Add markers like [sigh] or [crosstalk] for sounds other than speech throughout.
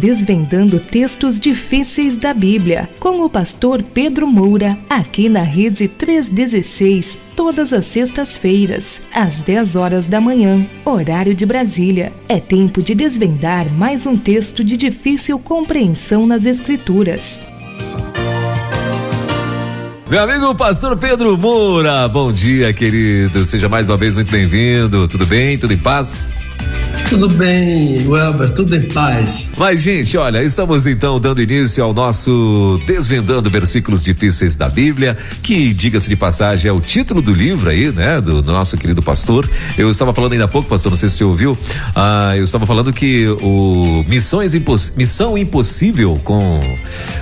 desvendando textos difíceis da Bíblia, com o pastor Pedro Moura, aqui na Rede 316, todas as sextas-feiras, às 10 horas da manhã, horário de Brasília. É tempo de desvendar mais um texto de difícil compreensão nas Escrituras. Meu amigo pastor Pedro Moura, bom dia, querido. Seja mais uma vez muito bem-vindo. Tudo bem? Tudo em paz? Tudo bem, Welber, tudo em paz. Mas, gente, olha, estamos então dando início ao nosso Desvendando Versículos Difíceis da Bíblia, que, diga-se de passagem, é o título do livro aí, né, do, do, nosso querido pastor. Eu estava falando ainda há pouco, pastor, não sei se você ouviu, ah, eu estava falando que o Missões Imposs Missão Impossível com,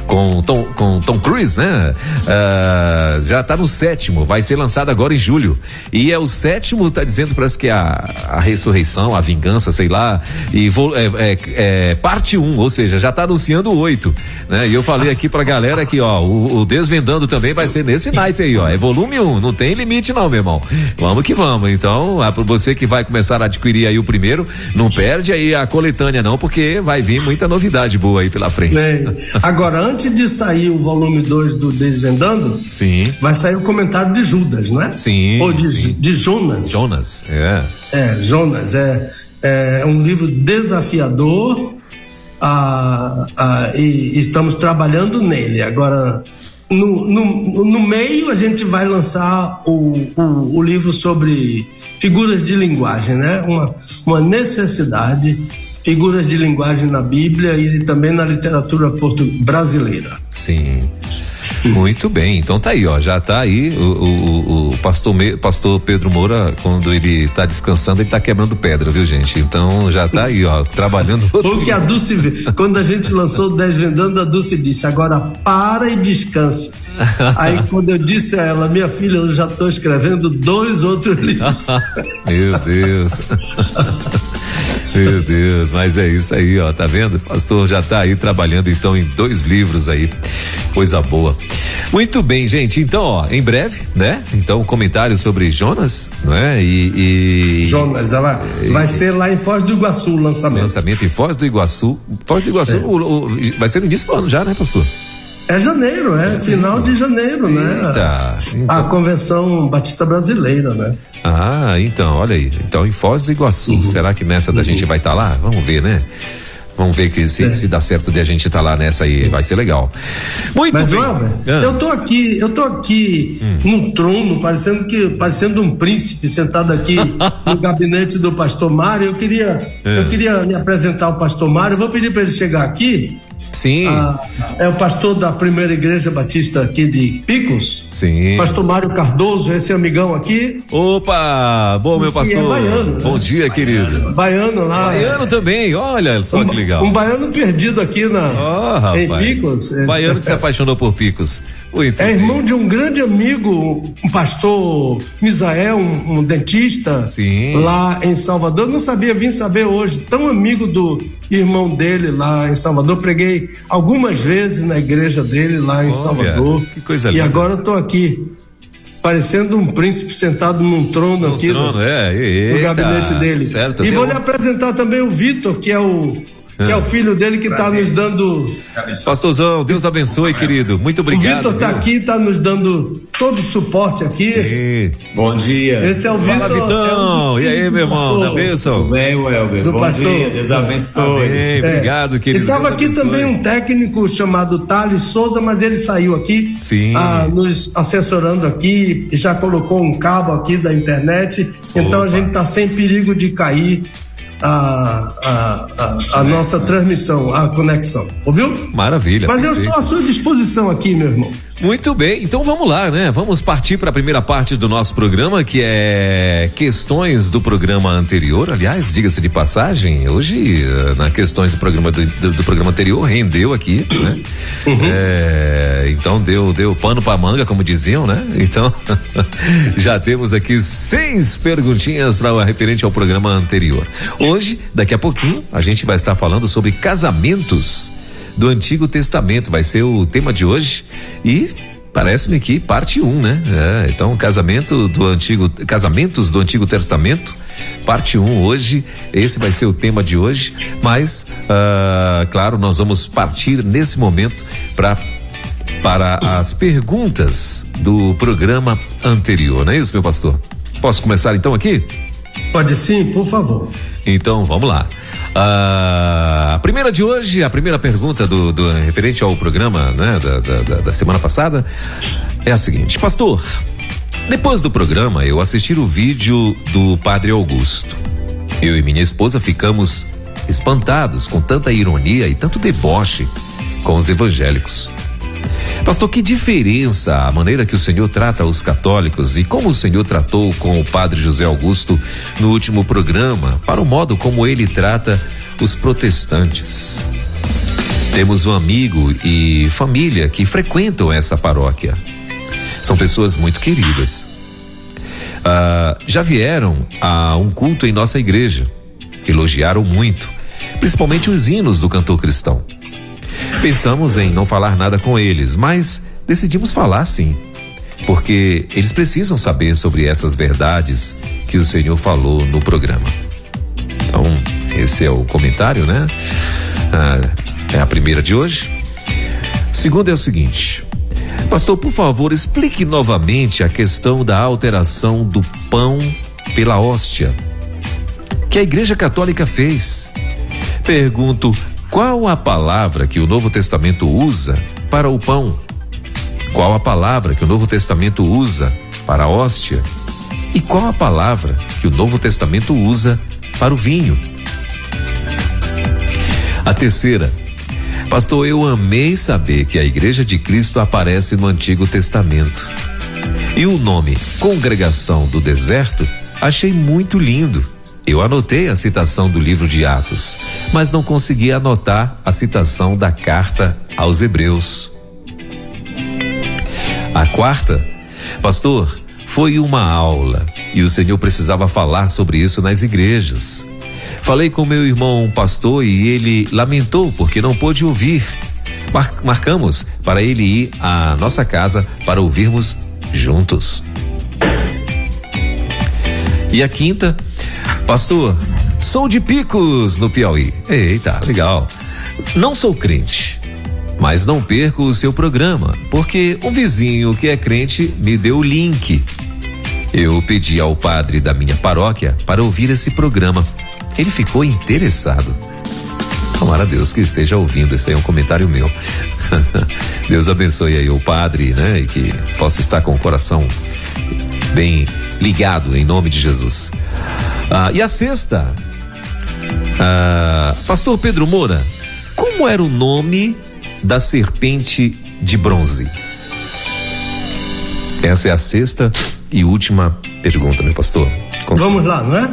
com, Tom, com Tom Cruise, né, ah, já está no sétimo, vai ser lançado agora em julho. E é o sétimo, tá dizendo, parece que é a, a ressurreição, a vingança, sei lá, e vou, é, é, é, parte 1, um, ou seja, já está anunciando o 8. Né? E eu falei aqui pra galera que, ó, o, o, Desvendando também vai ser nesse naipe aí, ó. É volume 1, um, não tem limite, não, meu irmão. Vamos que vamos. Então, é para você que vai começar a adquirir aí o primeiro, não perde aí a coletânea, não, porque vai vir muita novidade boa aí pela frente. Agora, antes de sair o volume 2 do Desvendando, sim. vai sair o comentário de Judas, não é? Sim. Ou de, sim. de Jonas. Jonas, é. É, Jonas, é. É um livro desafiador e estamos trabalhando nele. Agora, no, no, no, meio, a gente vai lançar o, o, o, livro sobre figuras de linguagem, né? Uma, uma necessidade, figuras de linguagem na Bíblia e também na literatura brasileira. Sim. Muito bem, então tá aí, ó, já tá aí o, o, o pastor, pastor Pedro Moura, quando ele tá descansando, ele tá quebrando pedra, viu gente? Então já tá aí, ó, trabalhando. Foi o que a Dulce, quando a gente lançou o Desvendando, a Dulce disse, agora para e descansa. [laughs] Aí quando eu disse a ela, minha filha, eu já estou escrevendo dois outros livros. [laughs] Meu Deus. [laughs] Meu Deus, mas é isso aí, ó, tá vendo? O pastor já tá aí trabalhando então em dois livros aí. Coisa boa. Muito bem, gente. Então, ó, em breve, né? Então, comentário sobre Jonas, não é? E. e Jonas, ela e, vai ser lá em Foz do Iguaçu o lançamento. Lançamento em Foz do Iguaçu. Foz do Iguaçu, é. o, o, vai ser no início do ano já, né, pastor? É janeiro, é final de janeiro, né? Eita, então. A Convenção Batista Brasileira, né? Ah, então, olha aí. Então, em Foz do Iguaçu, uhum. será que nessa da uhum. gente vai estar tá lá? Vamos ver, né? Vamos ver que se, é. se dá certo de a gente estar tá lá nessa aí, vai ser legal. Muito Mas, bem. Ah. eu tô aqui, eu tô aqui hum. num trono, parecendo que parecendo um príncipe sentado aqui [laughs] no gabinete do pastor Mário. Eu queria, é. eu queria me apresentar ao pastor Mário. Eu vou pedir para ele chegar aqui. Sim. Ah, é o pastor da primeira igreja batista aqui de Picos. Sim. Pastor Mário Cardoso, esse amigão aqui. Opa! Bom, meu pastor. É baiano, Bom né? dia, querido. Baiano lá. Baiano também, olha só um, que legal. Um baiano perdido aqui na, oh, em Picos. Baiano que se apaixonou por Picos. Muito é irmão de um grande amigo, um pastor Misael, um, um, dentista Sim. lá em Salvador. Não sabia, vim saber hoje. Tão amigo do irmão dele lá em Salvador. Preguei algumas vezes na igreja dele lá em Olha, Salvador. Que coisa linda. E agora estou aqui parecendo um príncipe sentado num trono no aqui trono, no, é, eita, no gabinete dele. Certo, e vou lhe apresentar também o Vitor, que é o que é o filho dele que está nos dando. Pastorzão, Deus abençoe, querido. Muito obrigado. O Vitor está aqui, está nos dando todo o suporte aqui. Sim. Bom dia. Esse é o Vitor. Fala, Vitão. É e aí, meu irmão? Da bênção? Tudo bem, Welber? Do Bom pastor. dia, Deus abençoe. Amém. Obrigado, é. querido. E estava aqui abençoe. também um técnico chamado Thales Souza, mas ele saiu aqui. Sim. Ah, nos assessorando aqui, já colocou um cabo aqui da internet. Então Opa. a gente está sem perigo de cair a, a, a, a nossa transmissão, a conexão. Ouviu? Maravilha. Mas eu estou à sua disposição aqui, meu irmão. Muito bem, então vamos lá, né? Vamos partir para a primeira parte do nosso programa, que é questões do programa anterior. Aliás, diga-se de passagem, hoje, eh, na questões do programa do, do, do programa anterior, rendeu aqui, né? Uhum. É, então deu, deu pano para manga, como diziam, né? [laughs] Então, já temos aqui seis perguntinhas para referente ao programa anterior. Hoje, daqui a pouquinho, a gente vai estar falando sobre casamentos do Antigo Testamento. Vai ser o tema de hoje e parece-me que parte 1, um, né? É, então, casamento do antigo, casamentos do Antigo Testamento parte 1 um hoje. Esse vai ser o tema de hoje, mas, uh, claro, nós vamos partir nesse momento para para as perguntas do programa anterior, não é isso, meu pastor? Posso começar então aqui? Pode sim, por favor. Então vamos lá. Uh, a primeira de hoje, a primeira pergunta do, do referente ao programa né, da, da, da semana passada é a seguinte: Pastor, depois do programa, eu assisti o vídeo do Padre Augusto. Eu e minha esposa ficamos espantados com tanta ironia e tanto deboche com os evangélicos. Pastor, que diferença a maneira que o Senhor trata os católicos e como o Senhor tratou com o Padre José Augusto no último programa para o modo como ele trata os protestantes. Temos um amigo e família que frequentam essa paróquia. São pessoas muito queridas. Ah, já vieram a um culto em nossa igreja. Elogiaram muito, principalmente os hinos do cantor cristão. Pensamos em não falar nada com eles, mas decidimos falar sim, porque eles precisam saber sobre essas verdades que o Senhor falou no programa. Então, esse é o comentário, né? Ah, é a primeira de hoje. Segunda é o seguinte: Pastor, por favor, explique novamente a questão da alteração do pão pela hóstia que a Igreja Católica fez. Pergunto, qual a palavra que o Novo Testamento usa para o pão? Qual a palavra que o Novo Testamento usa para a hóstia? E qual a palavra que o Novo Testamento usa para o vinho? A terceira, Pastor, eu amei saber que a Igreja de Cristo aparece no Antigo Testamento. E o nome Congregação do Deserto achei muito lindo. Eu anotei a citação do livro de Atos, mas não consegui anotar a citação da carta aos Hebreus. A quarta, pastor, foi uma aula e o Senhor precisava falar sobre isso nas igrejas. Falei com meu irmão pastor e ele lamentou porque não pôde ouvir. Mar marcamos para ele ir à nossa casa para ouvirmos juntos. E a quinta, pastor, sou de Picos, no Piauí. Eita, legal. Não sou crente, mas não perco o seu programa, porque um vizinho que é crente me deu o link. Eu pedi ao padre da minha paróquia para ouvir esse programa ele ficou interessado. Tomara Deus que esteja ouvindo, esse aí é um comentário meu. [laughs] Deus abençoe aí o padre, né? E que possa estar com o coração bem ligado em nome de Jesus. Ah, e a sexta, ah, Pastor Pedro Moura, como era o nome da serpente de bronze? Essa é a sexta e última pergunta, meu pastor. Vamos lá, não é?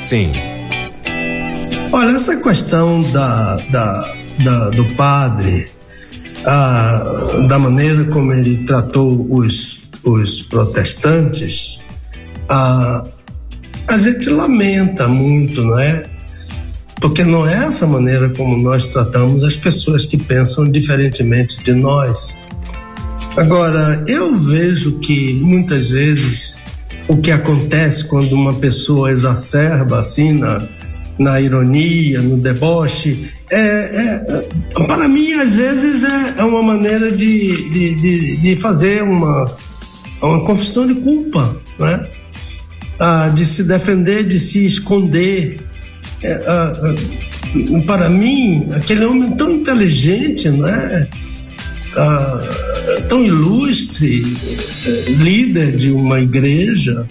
Sim. Olha, essa questão da, da, da do padre, a, da maneira como ele tratou os, os protestantes, a, a gente lamenta muito, não é? Porque não é essa maneira como nós tratamos as pessoas que pensam diferentemente de nós. Agora, eu vejo que muitas vezes o que acontece quando uma pessoa exacerba assim na, na ironia, no deboche, é, é, para mim às vezes é, é uma maneira de, de, de, de, fazer uma, uma confissão de culpa, né? Ah, de se defender, de se esconder. É, ah, ah, para mim, aquele homem tão inteligente, né? tão ilustre, uh, líder de uma igreja,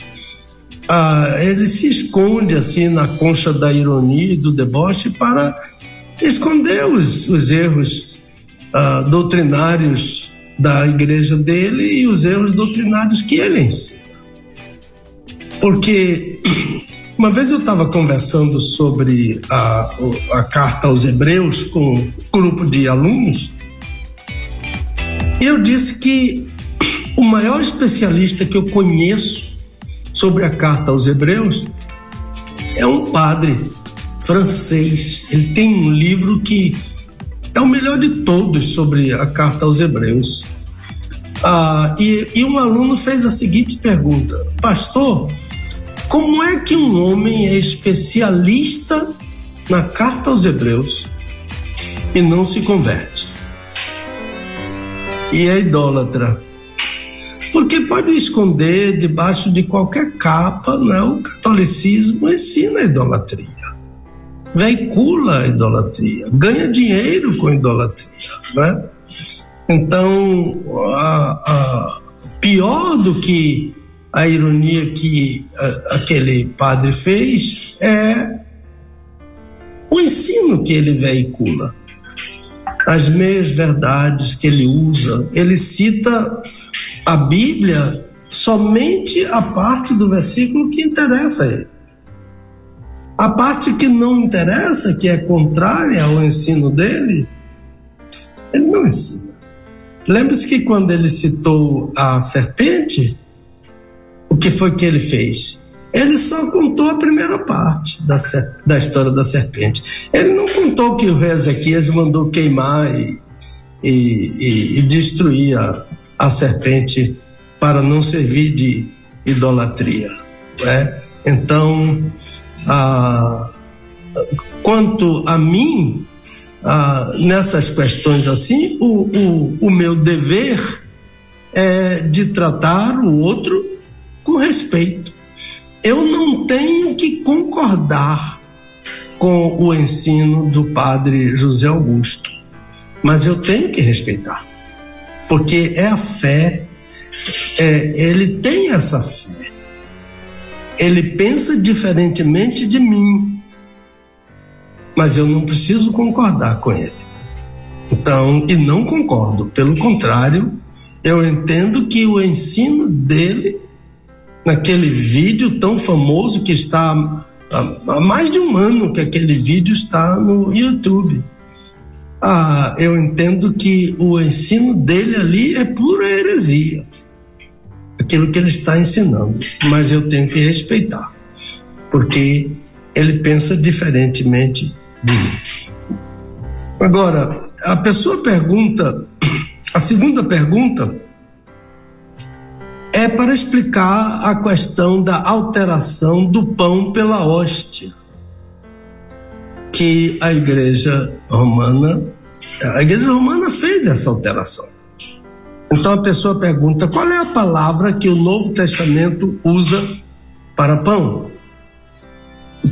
ele se esconde assim na concha da ironia e do deboche para esconder os, os erros doutrinários da igreja dele e os erros doutrinários que ele ensina. Porque [clears throat] uma vez eu estava conversando sobre a, a carta aos Hebreus com um grupo de alunos eu disse que [clears throat] o maior especialista que eu conheço sobre a carta aos Hebreus é um padre francês. Ele tem um livro que é o melhor de todos sobre a carta aos Hebreus. Ah, e, e um aluno fez a seguinte pergunta: Pastor, Como é que um homem é especialista na carta aos Hebreus e não se converte? E é idólatra. Porque pode esconder debaixo de qualquer capa, né? o catolicismo ensina a idolatria, veicula a idolatria, ganha dinheiro com idolatria. Né? Então, a, a, pior do que a ironia que a, aquele padre fez é o ensino que ele veicula, as meias verdades que ele usa. Ele cita a Bíblia somente a parte do versículo que interessa a ele. A parte que não interessa, que é contrária ao ensino dele, ele não ensina. Lembre-se que quando ele citou a serpente, o que foi que ele fez? Ele só contou a primeira parte da, da história da serpente. Ele não contou que o rei Ezequias mandou queimar e, e, e, destruir a, a, serpente para não servir de idolatria. Né? Então, quanto a mim, nessas questões assim, o, o, o meu dever é de tratar o outro com respeito. Eu não tenho que concordar com o ensino do padre José Augusto, mas eu tenho que respeitar, porque é a fé, é, ele tem essa fé, ele pensa diferentemente de mim, mas eu não preciso concordar com ele. Então, e não concordo, pelo contrário, eu entendo que o ensino dele, naquele vídeo tão famoso que está há mais de um ano que aquele vídeo está no YouTube. Ah, eu entendo que o ensino dele ali é pura heresia, aquilo que ele está ensinando, mas eu tenho que respeitar, porque ele pensa diferentemente Agora, a pessoa pergunta, a segunda pergunta é para explicar a questão da alteração do pão pela hóstia, que a igreja romana, a igreja romana fez essa alteração. Então a pessoa pergunta: qual é a palavra que o Novo Testamento usa para pão?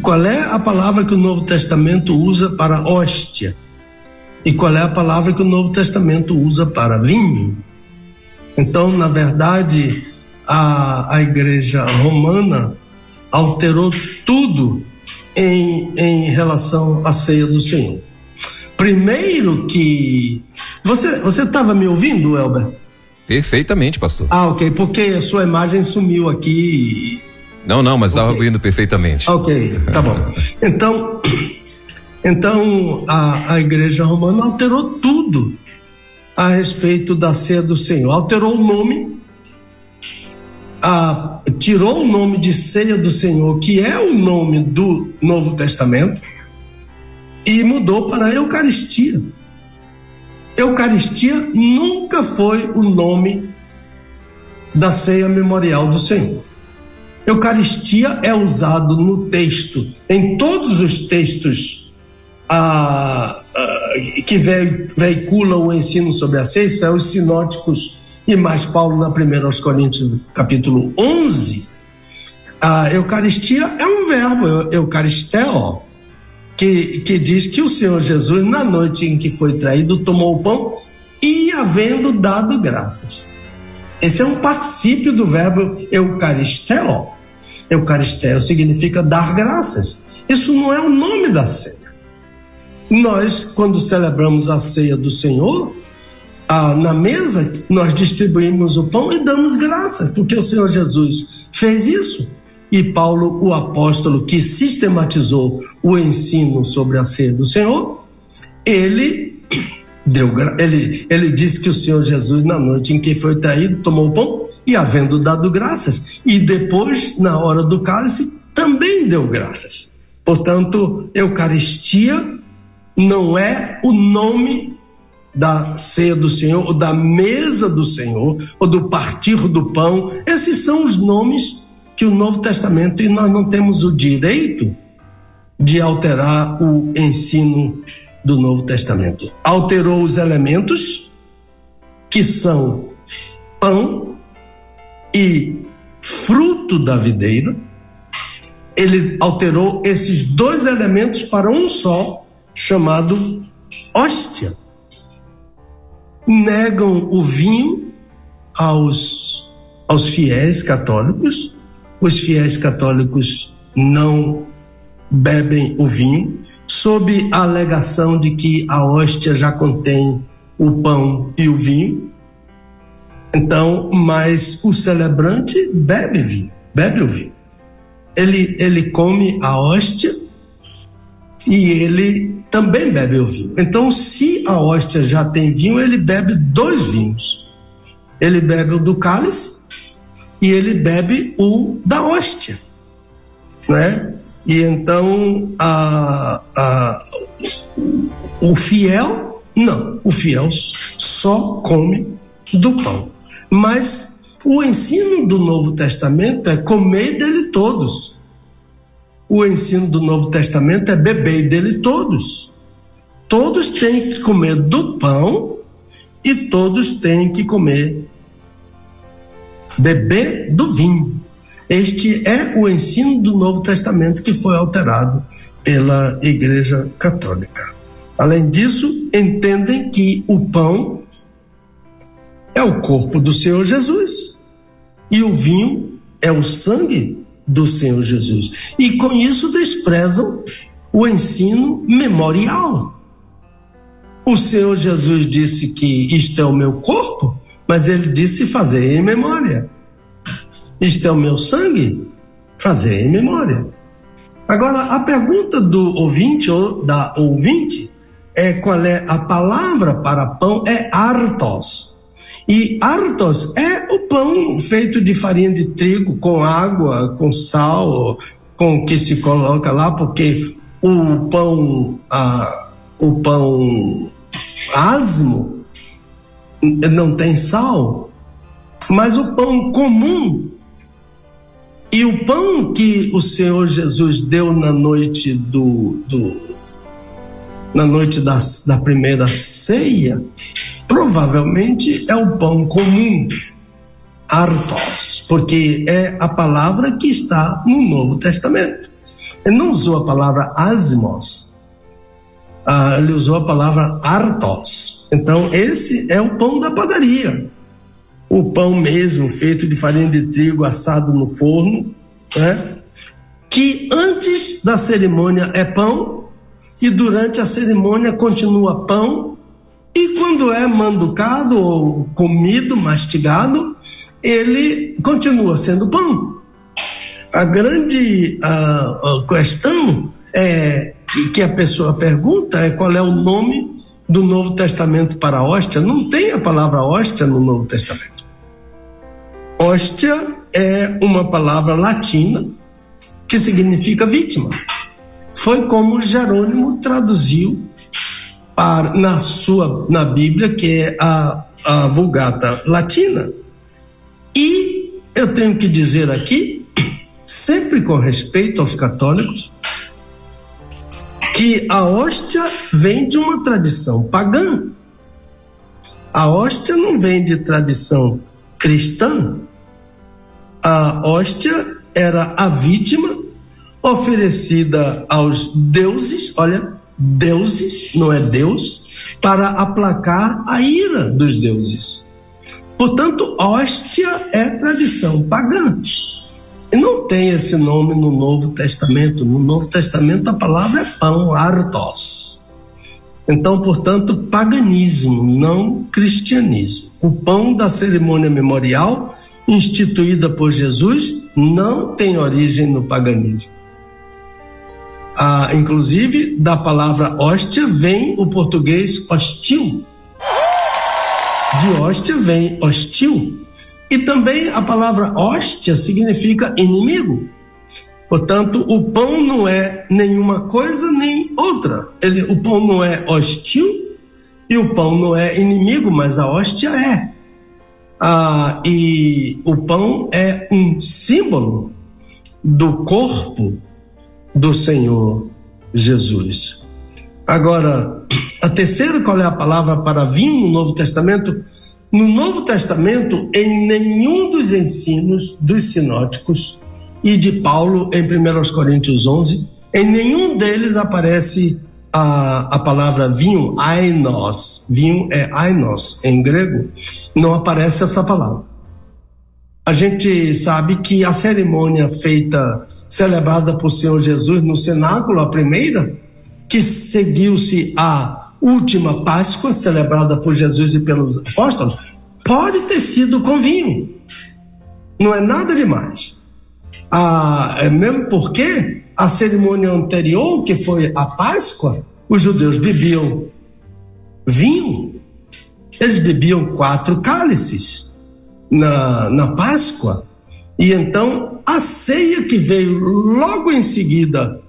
qual é a palavra que o Novo Testamento usa para hóstia? E qual é a palavra que o Novo Testamento usa para vinho? Então, na verdade, a, a igreja romana alterou tudo em, em relação à ceia do Senhor. Primeiro que. Você estava me ouvindo, Elber? Perfeitamente, pastor. Ah, ok, porque a sua imagem sumiu aqui não, não, mas estava okay. indo perfeitamente. Ok, tá bom. Então, então a, a igreja romana alterou tudo a respeito da ceia do Senhor. Alterou o nome, a, tirou o nome de ceia do Senhor, que é o nome do Novo Testamento, e mudou para Eucaristia. Eucaristia nunca foi o nome da ceia memorial do Senhor. Eucaristia é usado no texto, em todos os textos ah, ah, que veiculam o ensino sobre a ceia, é os sinóticos e mais Paulo na primeira aos Coríntios, capítulo 11. A Eucaristia é um verbo, eucaristeo, que, que diz que o Senhor Jesus, na noite em que foi traído, tomou o pão e, havendo dado graças. Esse é um particípio do verbo eucaristeo. Eucaristéio significa dar graças. Isso não é o nome da ceia. Nós, quando celebramos a ceia do Senhor, ah, na mesa, nós distribuímos o pão e damos graças, porque o Senhor Jesus fez isso. E Paulo, o apóstolo que sistematizou o ensino sobre a ceia do Senhor, ele [clears throat] deu ele, ele disse que o Senhor Jesus, na noite em que foi traído, tomou o pão e, havendo dado graças, e depois, na hora do cálice, também deu graças. Portanto, Eucaristia não é o nome da ceia do Senhor, ou da mesa do Senhor, ou do partir do pão. Esses são os nomes que o Novo Testamento e nós não temos o direito de alterar o ensino do Novo Testamento. Alterou os elementos que são pão e fruto da videira. Ele alterou esses dois elementos para um só, chamado hóstia. Negam o vinho aos, aos fiéis católicos. Os fiéis católicos não bebem o vinho, sob a alegação de que a hóstia já contém o pão e o vinho. Então, mas o celebrante bebe vinho, bebe o vinho. Ele, ele come a hóstia e ele também bebe o vinho. Então, se a hóstia já tem vinho, ele bebe dois vinhos. Ele bebe o do cálice e ele bebe o da hóstia, né? E então a, a, o fiel, não, o fiel só come do pão. Mas o ensino do Novo Testamento é comer dele todos. O ensino do Novo Testamento é beber dele todos. Todos têm que comer do pão e todos têm que comer, beber do vinho. Este é o ensino do Novo Testamento que foi alterado pela Igreja Católica. Além disso, entendem que o pão é o corpo do Senhor Jesus e o vinho é o sangue do Senhor Jesus. E com isso desprezam o ensino memorial. O Senhor Jesus disse que isto é o meu corpo, mas ele disse fazer em memória. Isto é o meu sangue? Fazer em memória. Agora, a pergunta do ouvinte ou da ouvinte é qual é a palavra para pão? É artos. E artos é o pão feito de farinha de trigo com água, com sal, com o que se coloca lá, porque o pão, ah, o pão asmo não tem sal, mas o pão comum e o pão que o Senhor Jesus deu na noite do, do na noite da, da primeira ceia, provavelmente é o pão comum, artos, porque é a palavra que está no Novo Testamento. Ele não usou a palavra asmos, ah, ele usou a palavra artos. Então, esse é o pão da padaria o pão mesmo, feito de farinha de trigo assado no forno, né? que antes da cerimônia é pão e durante a cerimônia continua pão, e quando é manducado ou comido, mastigado, ele continua sendo pão. A grande a, a questão é que a pessoa pergunta é qual é o nome do Novo Testamento para hóstia. Não tem a palavra hóstia no Novo Testamento. Hóstia é uma palavra latina que significa vítima. Foi como Jerônimo traduziu na sua na Bíblia, que é a, a Vulgata Latina. E eu tenho que dizer aqui, sempre com respeito aos católicos, que a hóstia vem de uma tradição pagã. A hóstia não vem de tradição cristã, a hóstia era a vítima oferecida aos deuses, olha, deuses, não é Deus, para aplacar a ira dos deuses. Portanto, hóstia é tradição pagã. E não tem esse nome no Novo Testamento. No Novo Testamento a palavra é pão, artos. Então, portanto, paganismo, não cristianismo. O pão da cerimônia memorial, instituída por Jesus, não tem origem no paganismo. Ah, inclusive, da palavra hóstia vem o português hostil. De hóstia vem hostil. E também a palavra hóstia significa inimigo. Portanto, o pão não é nenhuma coisa nem outra. Ele, o pão não é hostil e o pão não é inimigo, mas a hóstia é. Ah, e o pão é um símbolo do corpo do Senhor Jesus. Agora, a terceira, qual é a palavra para vinho no Novo Testamento? No Novo Testamento, em nenhum dos ensinos dos sinóticos e de Paulo em 1 Coríntios 11, em nenhum deles aparece a, a palavra vinho, ainos. Vinho é ainos em grego. Não aparece essa palavra. A gente sabe que a cerimônia feita, celebrada por Senhor Jesus no cenáculo, a primeira, que seguiu-se a última Páscoa, celebrada por Jesus e pelos apóstolos, pode ter sido com vinho. Não é nada demais. Ah, é mesmo porque a cerimônia anterior, que foi a Páscoa, os judeus bebiam vinho. Eles bebiam quatro cálices na, na Páscoa. E então a ceia que veio logo em seguida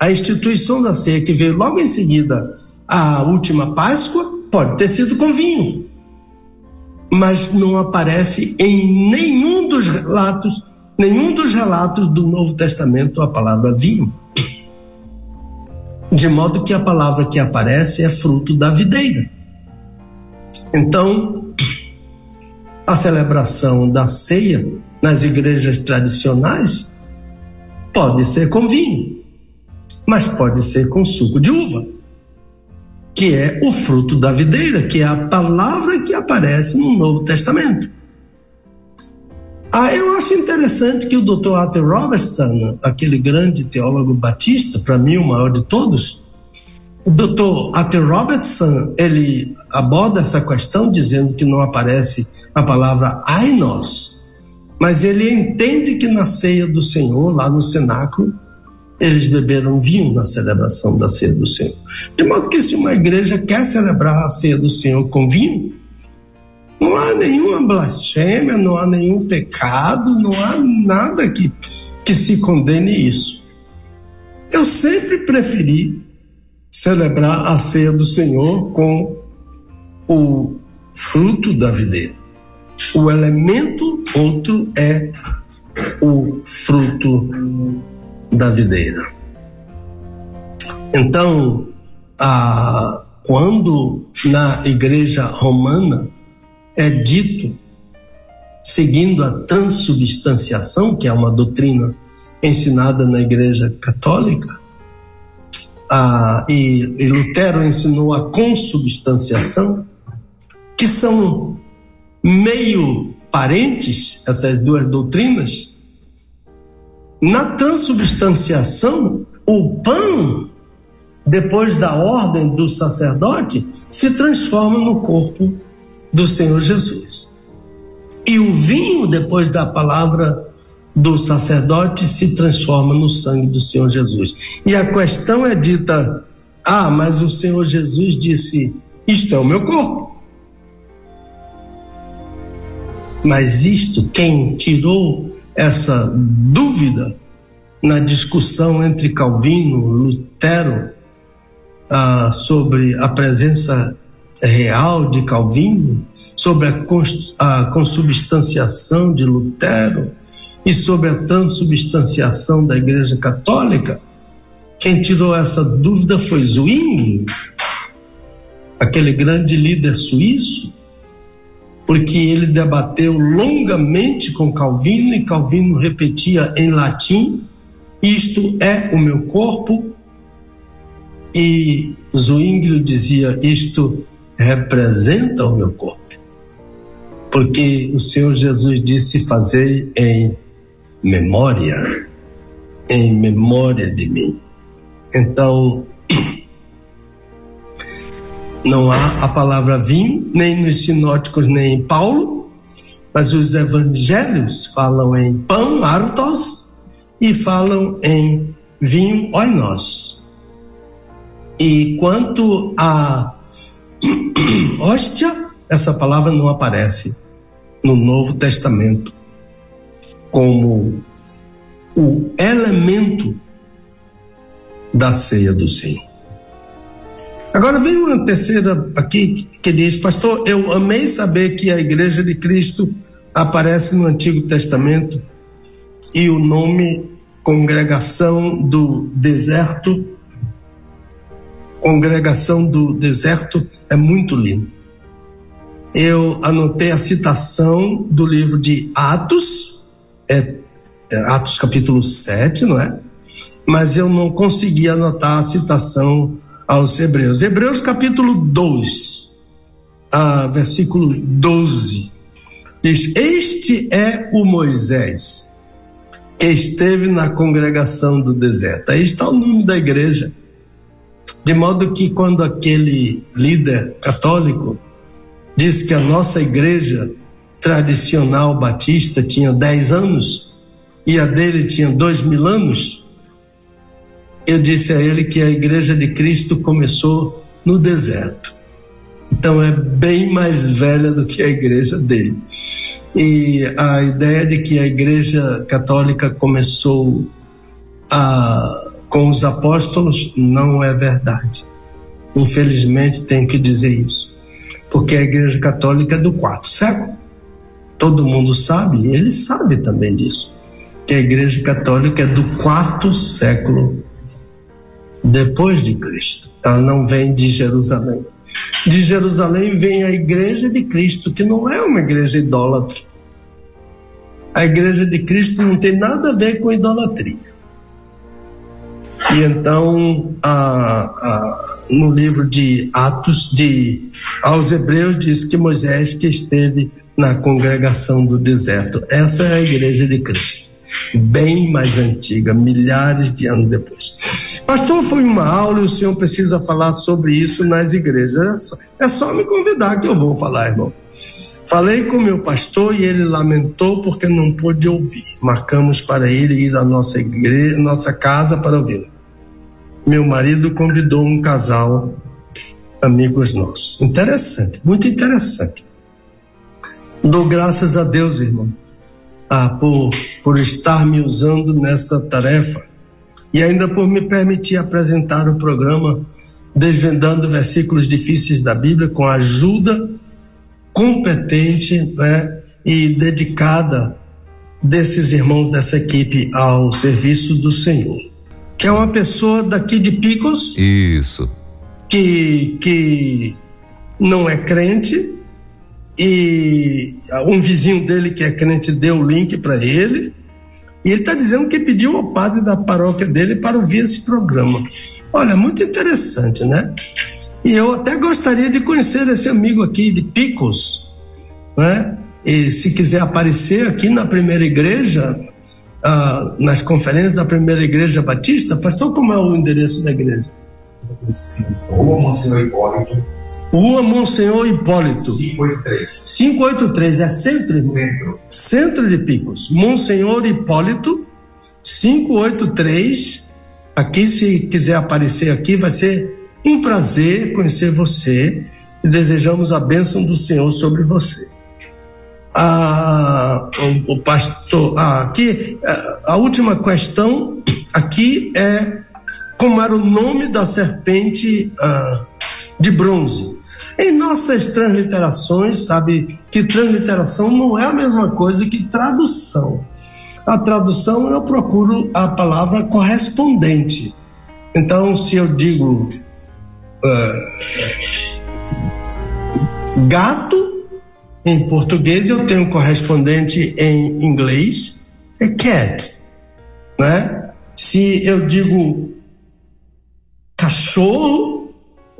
a instituição da ceia que veio logo em seguida à última Páscoa pode ter sido com vinho, mas não aparece em nenhum dos relatos, nenhum dos relatos do Novo Testamento a palavra vinho. De modo que a palavra que aparece é fruto da videira. Então, a celebração da ceia nas igrejas tradicionais pode ser com vinho mas pode ser com suco de uva, que é o fruto da videira, que é a palavra que aparece no Novo Testamento. Ah, eu acho interessante que o Dr. Arthur Robertson, aquele grande teólogo batista, para mim o maior de todos, o Dr. Arthur Robertson, ele aborda essa questão dizendo que não aparece a palavra ainos, mas ele entende que na ceia do Senhor, lá no cenáculo, eles beberam vinho na celebração da ceia do Senhor. De modo que se uma igreja quer celebrar a ceia do Senhor com vinho, não há nenhuma blasfêmia, não há nenhum pecado, não há nada que, que se condene isso. Eu sempre preferi celebrar a ceia do Senhor com o fruto da videira. O elemento outro é o fruto da videira. Então, a, quando na igreja romana é dito, seguindo a transubstanciação, que é uma doutrina ensinada na igreja católica, a, e, e Lutero ensinou a consubstanciação, que são meio parentes, essas duas doutrinas, na transubstanciação, o pão, depois da ordem do sacerdote, se transforma no corpo do Senhor Jesus. E o vinho, depois da palavra do sacerdote, se transforma no sangue do Senhor Jesus. E a questão é dita: ah, mas o Senhor Jesus disse: Isto é o meu corpo. Mas isto, quem tirou essa dúvida na discussão entre Calvino e Lutero ah, sobre a presença real de Calvino, sobre a, a consubstanciação de Lutero e sobre a transubstanciação da Igreja Católica, quem tirou essa dúvida foi Zwingli, aquele grande líder suíço, porque ele debateu longamente com Calvino e Calvino repetia em latim: Isto é o meu corpo. E Zwingli dizia: Isto representa o meu corpo. Porque o Senhor Jesus disse: Fazei em memória, em memória de mim. Então, não há a palavra vinho, nem nos sinóticos, nem em Paulo, mas os evangelhos falam em pão, artos, e falam em vinho, oinos. E quanto a [clears throat] hóstia, essa palavra não aparece no Novo Testamento como o elemento da ceia do Senhor. Agora vem uma terceira aqui que diz, pastor, eu amei saber que a Igreja de Cristo aparece no Antigo Testamento e o nome Congregação do Deserto. Congregação do Deserto é muito lindo. Eu anotei a citação do livro de Atos, é, é Atos capítulo 7, não é? Mas eu não consegui anotar a citação aos Hebreus. Hebreus capítulo 2, ah, versículo 12, diz: Este é o Moisés que esteve na congregação do deserto. Aí está o nome da igreja. De modo que quando aquele líder católico disse que a nossa igreja tradicional batista tinha 10 anos e a dele tinha dois mil anos, eu disse a ele que a igreja de Cristo começou no deserto. Então é bem mais velha do que a igreja dele. E a ideia de que a igreja católica começou a, com os apóstolos não é verdade. Infelizmente tenho que dizer isso. Porque a igreja católica é do quarto século. Todo mundo sabe, e ele sabe também disso, que a igreja católica é do quarto século depois de Cristo. Ela não vem de Jerusalém. De Jerusalém vem a igreja de Cristo, que não é uma igreja idólatra. A igreja de Cristo não tem nada a ver com idolatria. E então, a, a, no livro de Atos de aos Hebreus diz que Moisés que esteve na congregação do deserto. Essa é a igreja de Cristo bem mais antiga, milhares de anos depois. Pastor, foi uma aula e o senhor precisa falar sobre isso nas igrejas. É só, é só me convidar que eu vou falar, irmão. Falei com meu pastor e ele lamentou porque não pôde ouvir. Marcamos para ele ir à nossa igreja, nossa casa para ouvir. Meu marido convidou um casal, amigos nossos. Interessante, muito interessante. Dou graças a Deus, irmão, ah, por, por estar me usando nessa tarefa e ainda por me permitir apresentar o programa Desvendando Versículos Difíceis da Bíblia com a ajuda competente né, e dedicada desses irmãos dessa equipe ao serviço do Senhor. Que é uma pessoa daqui de Picos. Isso. Que, que não é crente, e um vizinho dele que é crente deu o link para ele. E ele está dizendo que pediu ao padre da paróquia dele para ouvir esse programa. Olha, muito interessante, né? E eu até gostaria de conhecer esse amigo aqui de Picos, né? E se quiser aparecer aqui na primeira igreja, ah, nas conferências da primeira igreja batista, pastor, como é o endereço da igreja? Rua Monsenhor Hipólito, Rua Monsenhor Hipólito. 583. 583 é centro? Centro. Centro de Picos. Monsenhor Hipólito, 583. Aqui, se quiser aparecer aqui, vai ser um prazer conhecer você e desejamos a bênção do Senhor sobre você. Ah, o, o pastor, ah, aqui, a, última questão aqui é como era o nome da serpente ah, de bronze. Em nossas transliterações, sabe que transliteração não é a mesma coisa que tradução. A tradução eu procuro a palavra correspondente. Então, se eu digo uh, gato em português, eu tenho correspondente em inglês, é cat, né? Se eu digo cachorro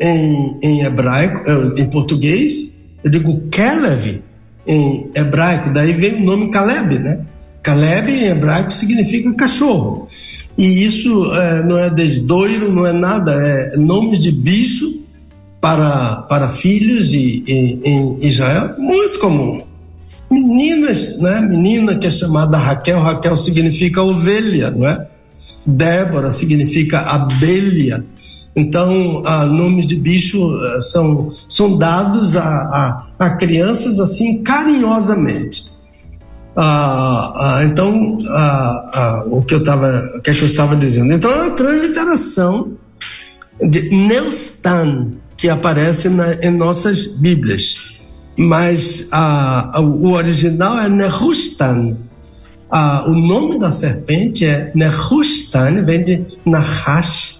em, em hebraico, eh, em português, eu digo Kelev em hebraico, daí vem o nome Caleb, né? Caleb em hebraico significa cachorro. E isso é, não é desdoiro, não é nada, é nome de bicho para, para filhos e, e, em Israel, muito comum. Meninas, né? Menina que é chamada Raquel, Raquel significa ovelha, não é? Débora significa abelha. Então, ah, nomes de bicho ah, são, são dados a, a, a, crianças assim carinhosamente. Ah, ah então, o que eu estava, o que, é que eu estava dizendo? Então, é uma transliteração de Neustan que aparece na, em nossas Bíblias, mas o original é Nehustan ah, o nome da serpente é Nehustan, vem de Nahash.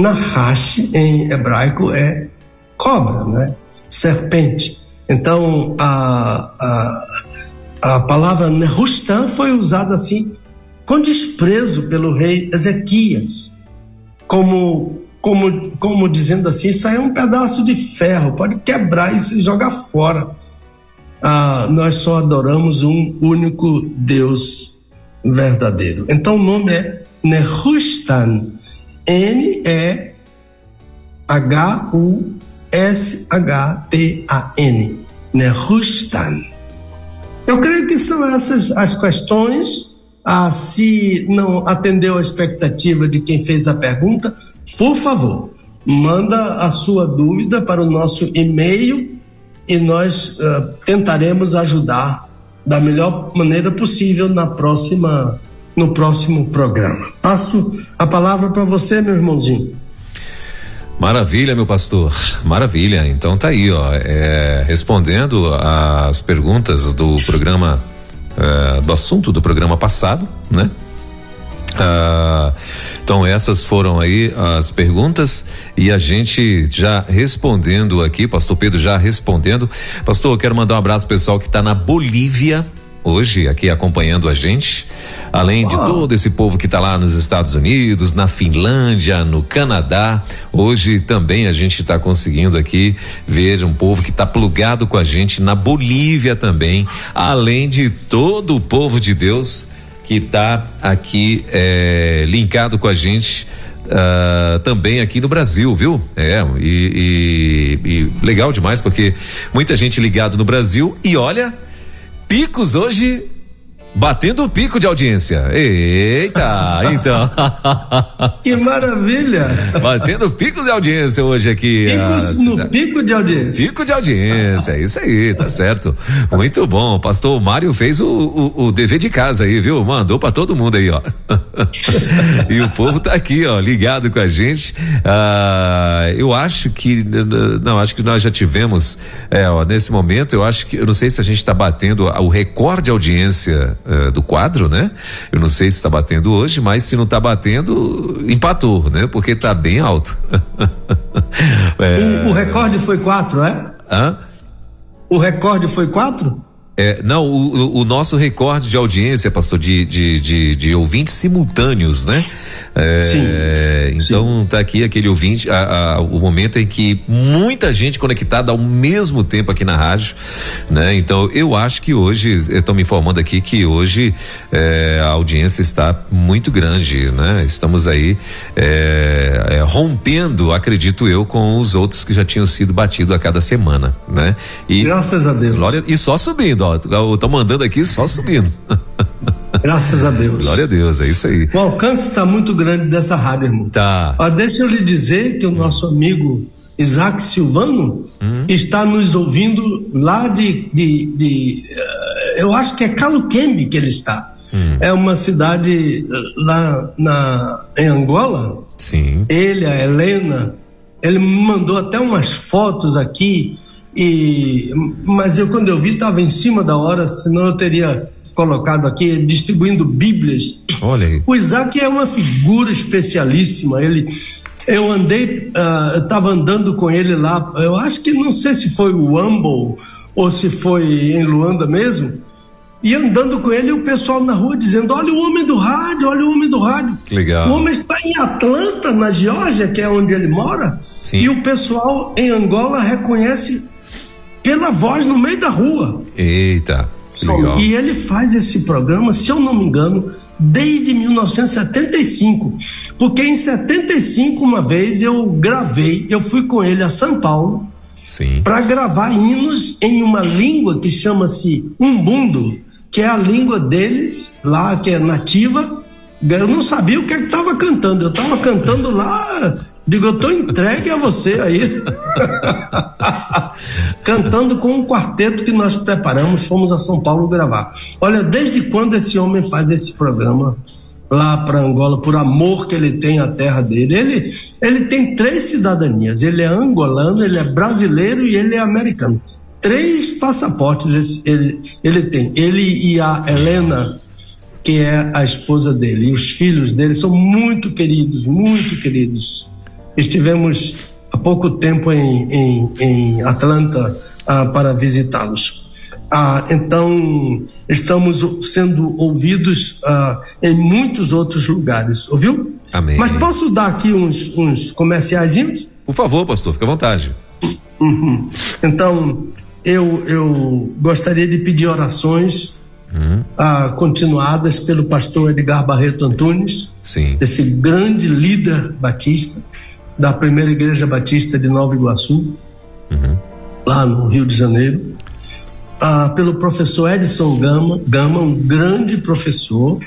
Nahash em hebraico é cobra, né? Serpente. Então a, a, a palavra Nehustan foi usada assim com desprezo pelo rei Ezequias, como como, como dizendo assim, isso aí é um pedaço de ferro, pode quebrar isso e jogar fora. Ah, nós só adoramos um único Deus verdadeiro. Então o nome é Nehustan, N-E-H-U-S-H-T-A-N, Nehustan. Eu creio que são essas as questões. Ah, se não atendeu a expectativa de quem fez a pergunta, por favor, manda a sua dúvida para o nosso e-mail e nós uh, tentaremos ajudar da melhor maneira possível na próxima no próximo programa. Passo a palavra para você, meu irmãozinho. Maravilha, meu pastor. Maravilha. Então tá aí, ó, é, respondendo às perguntas do programa é, do assunto do programa passado, né? Ah, então essas foram aí as perguntas e a gente já respondendo aqui, pastor Pedro já respondendo. Pastor, eu quero mandar um abraço pessoal que está na Bolívia hoje aqui acompanhando a gente, além de todo esse povo que está lá nos Estados Unidos, na Finlândia, no Canadá. Hoje também a gente está conseguindo aqui ver um povo que está plugado com a gente na Bolívia também, além de todo o povo de Deus que está aqui é, linkado com a gente. Uh, também aqui no Brasil, viu? É, e, e, e legal demais, porque muita gente ligado no Brasil e olha, picos hoje Batendo o pico de audiência. Eita, então. [laughs] que maravilha! Batendo picos de audiência hoje aqui. Picos ah, no pico de audiência. Pico de audiência, isso aí, tá certo. Muito bom. Pastor Mário fez o, o, o, dever de casa aí, viu? Mandou para todo mundo aí, ó. [laughs] e o povo tá aqui, ó, ligado com a gente. Ah, eu acho que, não, acho que nós já tivemos, é, ó, nesse momento, eu acho que, eu não sei se a gente tá batendo o recorde de audiência uh, do quadro, né? Eu não sei se está batendo hoje, mas se não está batendo, empatou, né? Porque está bem alto. [laughs] é... o, o, recorde foi quatro, é? Hã? O recorde foi quatro? É, não, o, o, nosso recorde de audiência, pastor, de, de, de, de ouvintes simultâneos, né? É, sim, então sim. tá aqui aquele ouvinte, a, a, o momento em que muita gente conectada ao mesmo tempo aqui na rádio, né? Então eu acho que hoje, estou me informando aqui que hoje é, a audiência está muito grande, né? Estamos aí é, é rompendo, acredito eu, com os outros que já tinham sido batidos a cada semana, né? E, Graças a Deus. Glória, e só subindo, ó, tô mandando aqui só subindo. [laughs] Graças a Deus. Glória a Deus, é isso aí. O alcance está muito grande dessa rádio, irmão. Tá. Ó, deixa eu lhe dizer que o nosso amigo Isaac Silvano hum. está nos ouvindo lá de, de, de uh, eu acho que é Caluquembe que ele está. Hum. É uma cidade lá na, em Angola. Sim. Ele, a Helena, ele me mandou até umas fotos aqui e mas eu quando eu vi estava em cima da hora, senão eu teria colocado aqui, distribuindo Bíblias. Olha aí. O Isaac é uma figura especialíssima. Ele, eu andei, uh, estava andando com ele lá. Eu acho que não sei se foi o Humble ou se foi em Luanda mesmo. E andando com ele, o pessoal na rua dizendo: Olha o homem do rádio, olha o homem do rádio. Legal. O homem está em Atlanta, na Geórgia, que é onde ele mora. Sim. E o pessoal em Angola reconhece pela voz no meio da rua. Eita. Legal. E ele faz esse programa, se eu não me engano, desde 1975. Porque em 75, uma vez, eu gravei, eu fui com ele a São Paulo para gravar hinos em uma língua que chama-se Umbundo, que é a língua deles, lá que é nativa. Eu não sabia o que é estava cantando, eu estava cantando lá Digo, eu tô entregue a você aí. [laughs] Cantando com um quarteto que nós preparamos, fomos a São Paulo gravar. Olha, desde quando esse homem faz esse programa lá para Angola, por amor que ele tem à terra dele. Ele, ele tem três cidadanias. Ele é angolano, ele é brasileiro e ele é americano. Três passaportes ele, ele tem. Ele e a Helena que é a esposa dele. E os filhos dele são muito queridos, muito queridos. Estivemos há pouco tempo em, em, em Atlanta ah, para visitá-los. Ah, então, estamos sendo ouvidos ah, em muitos outros lugares, ouviu? Amém. Mas posso dar aqui uns, uns comerciaizinhos? Por favor, pastor, fica à vontade. Uhum. Então, eu, eu gostaria de pedir orações Uhum. ah, continuadas pelo pastor Edgar Barreto Antunes, Sim. esse grande líder batista da primeira igreja batista de Nova Iguaçu, Uhum. lá no Rio de Janeiro, ah, pelo professor Edson Gama, Gama um grande professor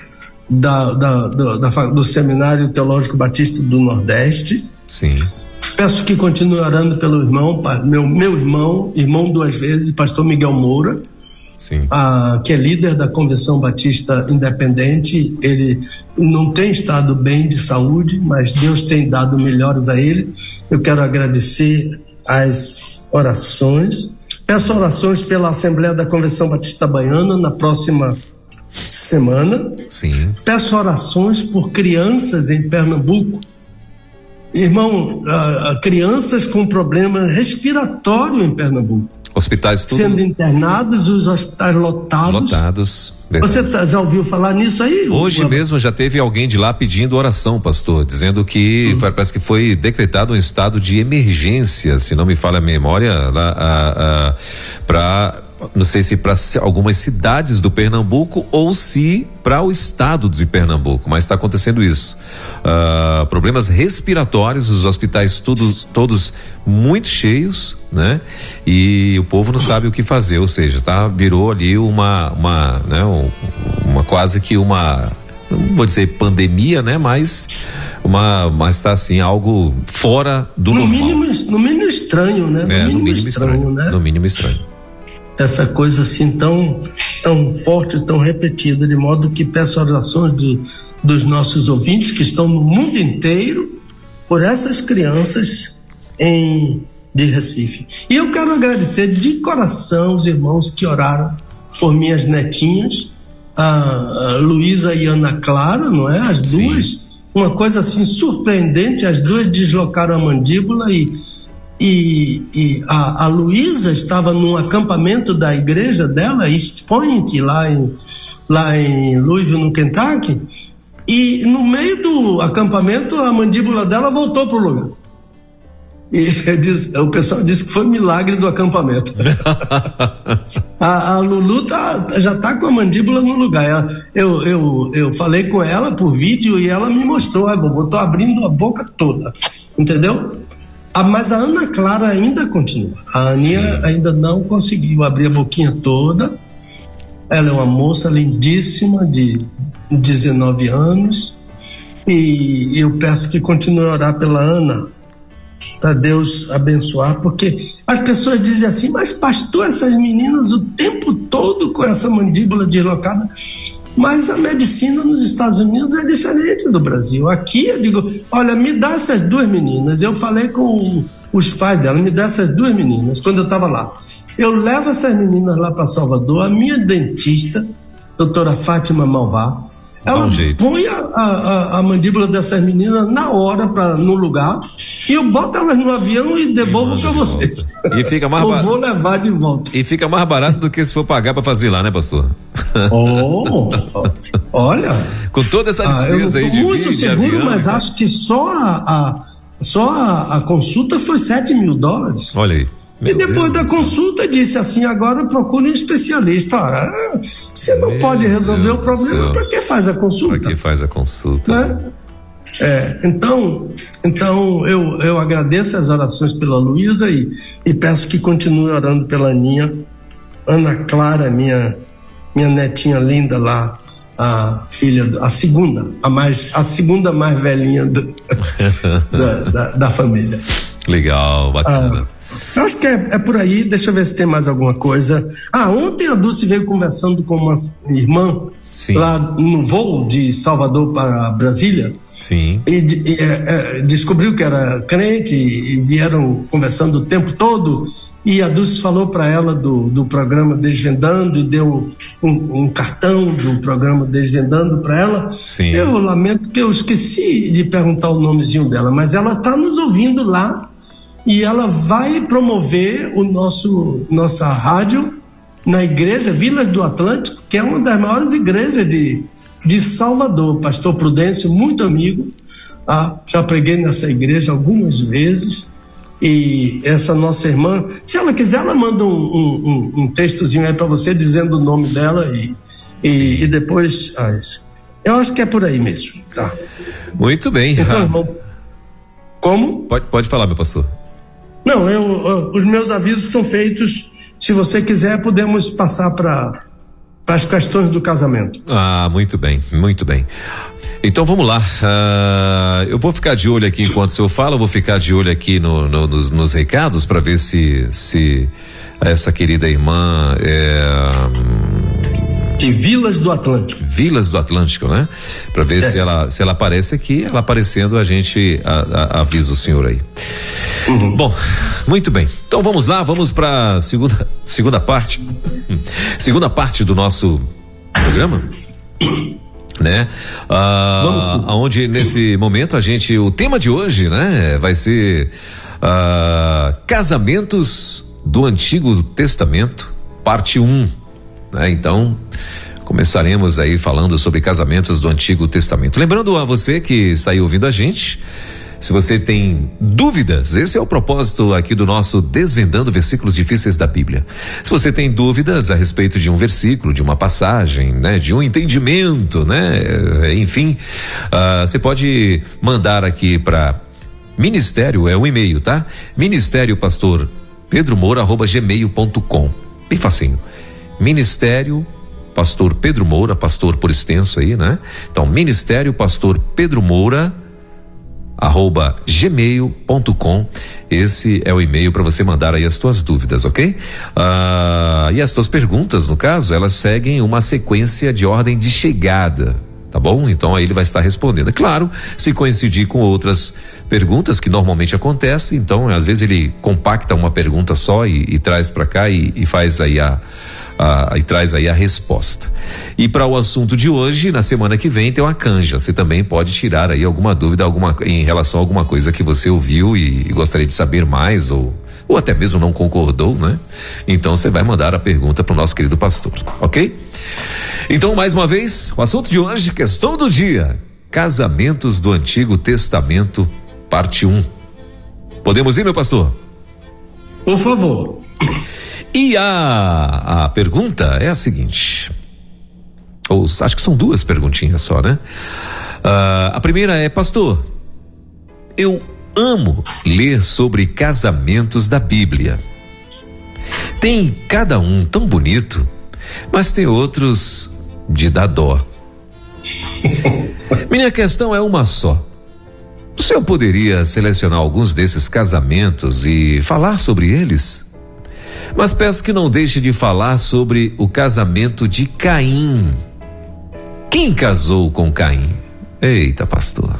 da, da, do, da do Seminário Teológico Batista do Nordeste. Sim. Peço que continue orando pelo irmão, meu, meu irmão, irmão duas vezes, pastor Miguel Moura, Ah, que é líder da Convenção Batista Independente. Ele não tem estado bem de saúde, mas Deus tem dado melhores a ele. Eu quero agradecer as orações. Peço orações pela Assembleia da Convenção Batista Baiana na próxima semana. Sim. Peço orações por crianças em Pernambuco. Irmão, ah, ah, crianças com problema respiratório em Pernambuco, Hospitais tudo sendo internadas, os hospitais lotados. lotados. Verdade. Você tá- já ouviu falar nisso aí? Hoje mesmo já teve alguém de lá pedindo oração, pastor, dizendo que foi- parece que foi decretado um estado de emergência, se não me falha a memória, para não sei se para algumas cidades do Pernambuco ou se para o estado de Pernambuco, mas está acontecendo isso. Ah, problemas respiratórios, os hospitais todos, todos muito cheios, né? E o povo não sabe o que fazer, ou seja, tá virou ali uma uma, né, um- uma quase que uma não vou dizer pandemia, né, mas uma mas está assim algo fora do no normal. mínimo, no mínimo estranho, né? É, no, mínimo estranho, né? No mínimo estranho. Essa coisa assim tão, tão forte, tão repetida, de modo que peço orações de, dos nossos ouvintes que estão no mundo inteiro por essas crianças em de Recife. E eu quero agradecer de coração os irmãos que oraram por minhas netinhas, a, Luísa e Ana Clara, não é? As Sim. duas, uma coisa assim surpreendente, as duas deslocaram a mandíbula e e, e a, a Luísa estava num acampamento da igreja dela, East Point, lá em, lá em Louisville, no Kentucky, e no meio do acampamento a mandíbula dela voltou para o lugar. E [laughs] diz- o pessoal disse que foi milagre do acampamento. [laughs] a, a Lulu tá, já está com a mandíbula no lugar. Ela- eu, eu, eu falei com ela por vídeo e ela me mostrou: ah, vovô, tô abrindo a boca toda. Entendeu? Ah, mas a Ana Clara ainda continua. A Aninha ainda não conseguiu abrir a boquinha toda. Ela é uma moça lindíssima, de 19 anos. E eu peço que continue a orar pela Ana, para Deus abençoar, porque as pessoas dizem assim, mas pastor, essas meninas o tempo todo com essa mandíbula deslocada. Mas a medicina nos Estados Unidos é diferente do Brasil. Aqui eu digo, olha, me dá essas duas meninas. Eu falei com os pais dela, me dá essas duas meninas, quando eu estava lá. Eu levo essas meninas lá para Salvador, a minha dentista, doutora Fátima Malvá, ela um põe a, a, a- mandíbula dessas meninas na hora pra, no lugar e eu boto elas no avião e devolvo para vocês. E fica mais [laughs] Eu ba- vou levar de volta. E fica mais barato do que se for pagar para fazer lá, né, pastor? Oh, olha, Com toda essa ah, despesa aí tô de muito vídeo, de seguro, avião, mas e tal. acho que só a, a- só a, a consulta foi 7 mil dólares. Olha aí. E Meu depois Deus da consulta disse assim, agora procure um especialista. Ora, ah, você não Meu pode resolver Deus o problema, para que faz a consulta? Pra que faz a consulta? né? É, então, então eu, eu agradeço as orações pela Luísa e, e peço que continue orando pela Aninha. Ana Clara, minha, minha netinha linda lá, a filha, a segunda, a, mais, a segunda mais velhinha do- [laughs] da, da, da família. Legal, bacana. Eu acho que é, é por aí, deixa eu ver se tem mais alguma coisa. Ah, ontem a Dulce veio conversando com uma irmã Sim. lá no voo de Salvador para Brasília Sim. e, e, é, é, descobriu que era crente e vieram conversando o tempo todo e a Dulce falou para ela do, do programa Desvendando e deu um, um cartão do programa Desvendando para ela. Sim. Eu lamento que eu esqueci de perguntar o nomezinho dela, mas ela está nos ouvindo lá e ela vai promover o nosso nossa rádio na igreja Vilas do Atlântico, que é uma das maiores igrejas de, de Salvador. Pastor Prudêncio, muito amigo, ah, já preguei nessa igreja algumas vezes e essa nossa irmã, se ela quiser, ela manda um, um, um textozinho aí para você dizendo o nome dela e, e, e depois. Ah, eu acho que é por aí mesmo. Tá. Muito bem. Então, irmão, como? Pode, pode falar, meu pastor. Não, eu, eu, os meus avisos estão feitos. Se você quiser, podemos passar para as questões do casamento. Ah, muito bem, muito bem. Então vamos lá. Uh, eu vou ficar de olho aqui enquanto o senhor fala, eu vou ficar de olho aqui no, no, nos, nos, recados para ver se, se essa querida irmã é, de Vilas do Atlântico. Vilas do Atlântico, né? Para ver é. se ela se ela aparece aqui, ela aparecendo a gente a, a, avisa o senhor aí. Uhum. Bom, muito bem. Então vamos lá, vamos para segunda segunda parte, [laughs] segunda parte do nosso programa né? Ah, onde nesse momento a gente, o tema de hoje, né, vai ser ah, casamentos do Antigo Testamento, parte 1, um, né? Então, começaremos aí falando sobre casamentos do Antigo Testamento. Lembrando a você que está aí ouvindo a gente, se você tem dúvidas, esse é o propósito aqui do nosso Desvendando Versículos Difíceis da Bíblia. Se você tem dúvidas a respeito de um versículo, de uma passagem, né, de um entendimento, né, enfim, uh, você pode mandar aqui para ministério, é um e-mail, tá? Ministério Pastor Pedro Moura, arroba gmail.com. Bem facinho. Ministério Pastor Pedro Moura, pastor por extenso aí, né? Então, Ministério Pastor Pedro Moura, arroba gmail.com. Esse é o e-mail para você mandar aí as tuas dúvidas, ok? Ah, e as tuas perguntas, no caso, elas seguem uma sequência de ordem de chegada. Tá bom? Então aí ele vai estar respondendo. É claro, se coincidir com outras perguntas que normalmente acontece, então às vezes ele compacta uma pergunta só e, e traz para cá e, e faz aí a, e traz aí a resposta. E para o assunto de hoje, na semana que vem tem uma canja. Você também pode tirar aí alguma dúvida alguma, em relação a alguma coisa que você ouviu e, e gostaria de saber mais ou ou até mesmo não concordou, né? Então você vai mandar a pergunta para o nosso querido pastor, ok? Então, mais uma vez, o assunto de hoje, questão do dia: casamentos do Antigo Testamento, parte 1. Um. Podemos ir, meu pastor? Por favor. E a, a pergunta é a seguinte: ou acho que são duas perguntinhas só, né? Uh, a primeira é, pastor, eu amo ler sobre casamentos da Bíblia. Tem cada um tão bonito, mas tem outros de dar dó. [laughs] Minha questão é uma só. O senhor poderia selecionar alguns desses casamentos e falar sobre eles? Mas peço que não deixe de falar sobre o casamento de Caim. Quem casou com Caim? Eita, pastor.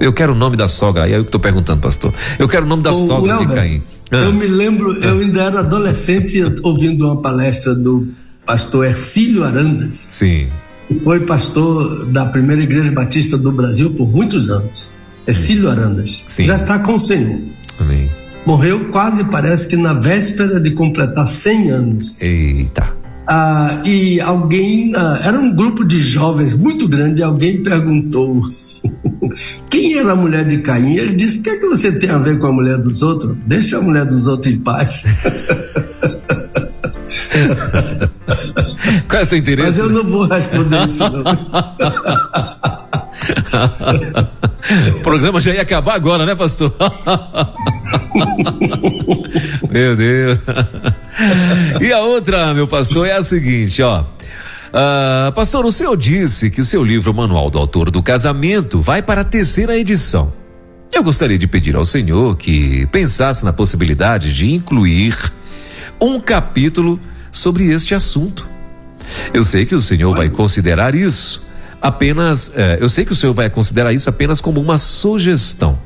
Eu quero o nome da sogra. Aí é eu que estou perguntando, pastor. Eu quero o nome da Ô, sogra de Caim. Ah. Eu me lembro, ah. eu ainda era adolescente ouvindo uma palestra do pastor Ercílio Arandas. Sim. Que foi pastor da primeira igreja batista do Brasil por muitos anos. Ercílio Arandas. Sim. Já está com o Senhor. Amém morreu quase parece que na véspera de completar 100 anos. Eita. Ah, e alguém, ah, era um grupo de jovens muito grande, alguém perguntou [laughs] quem era a mulher de Caim. Ele disse: O que é que você tem a ver com a mulher dos outros? Deixa a mulher dos outros em paz. [laughs] Qual é o seu interesse? Mas eu não vou responder isso, não. [laughs] o programa já ia acabar agora, né, pastor? meu Deus. E a outra, meu pastor, é a seguinte, ó. Uh, pastor, o senhor disse que o seu livro Manual do Autor do Casamento vai para a terceira edição. Eu gostaria de pedir ao senhor que pensasse na possibilidade de incluir um capítulo sobre este assunto. Eu sei que o senhor vai considerar isso apenas, eh, eu sei que o senhor vai considerar isso apenas como uma sugestão.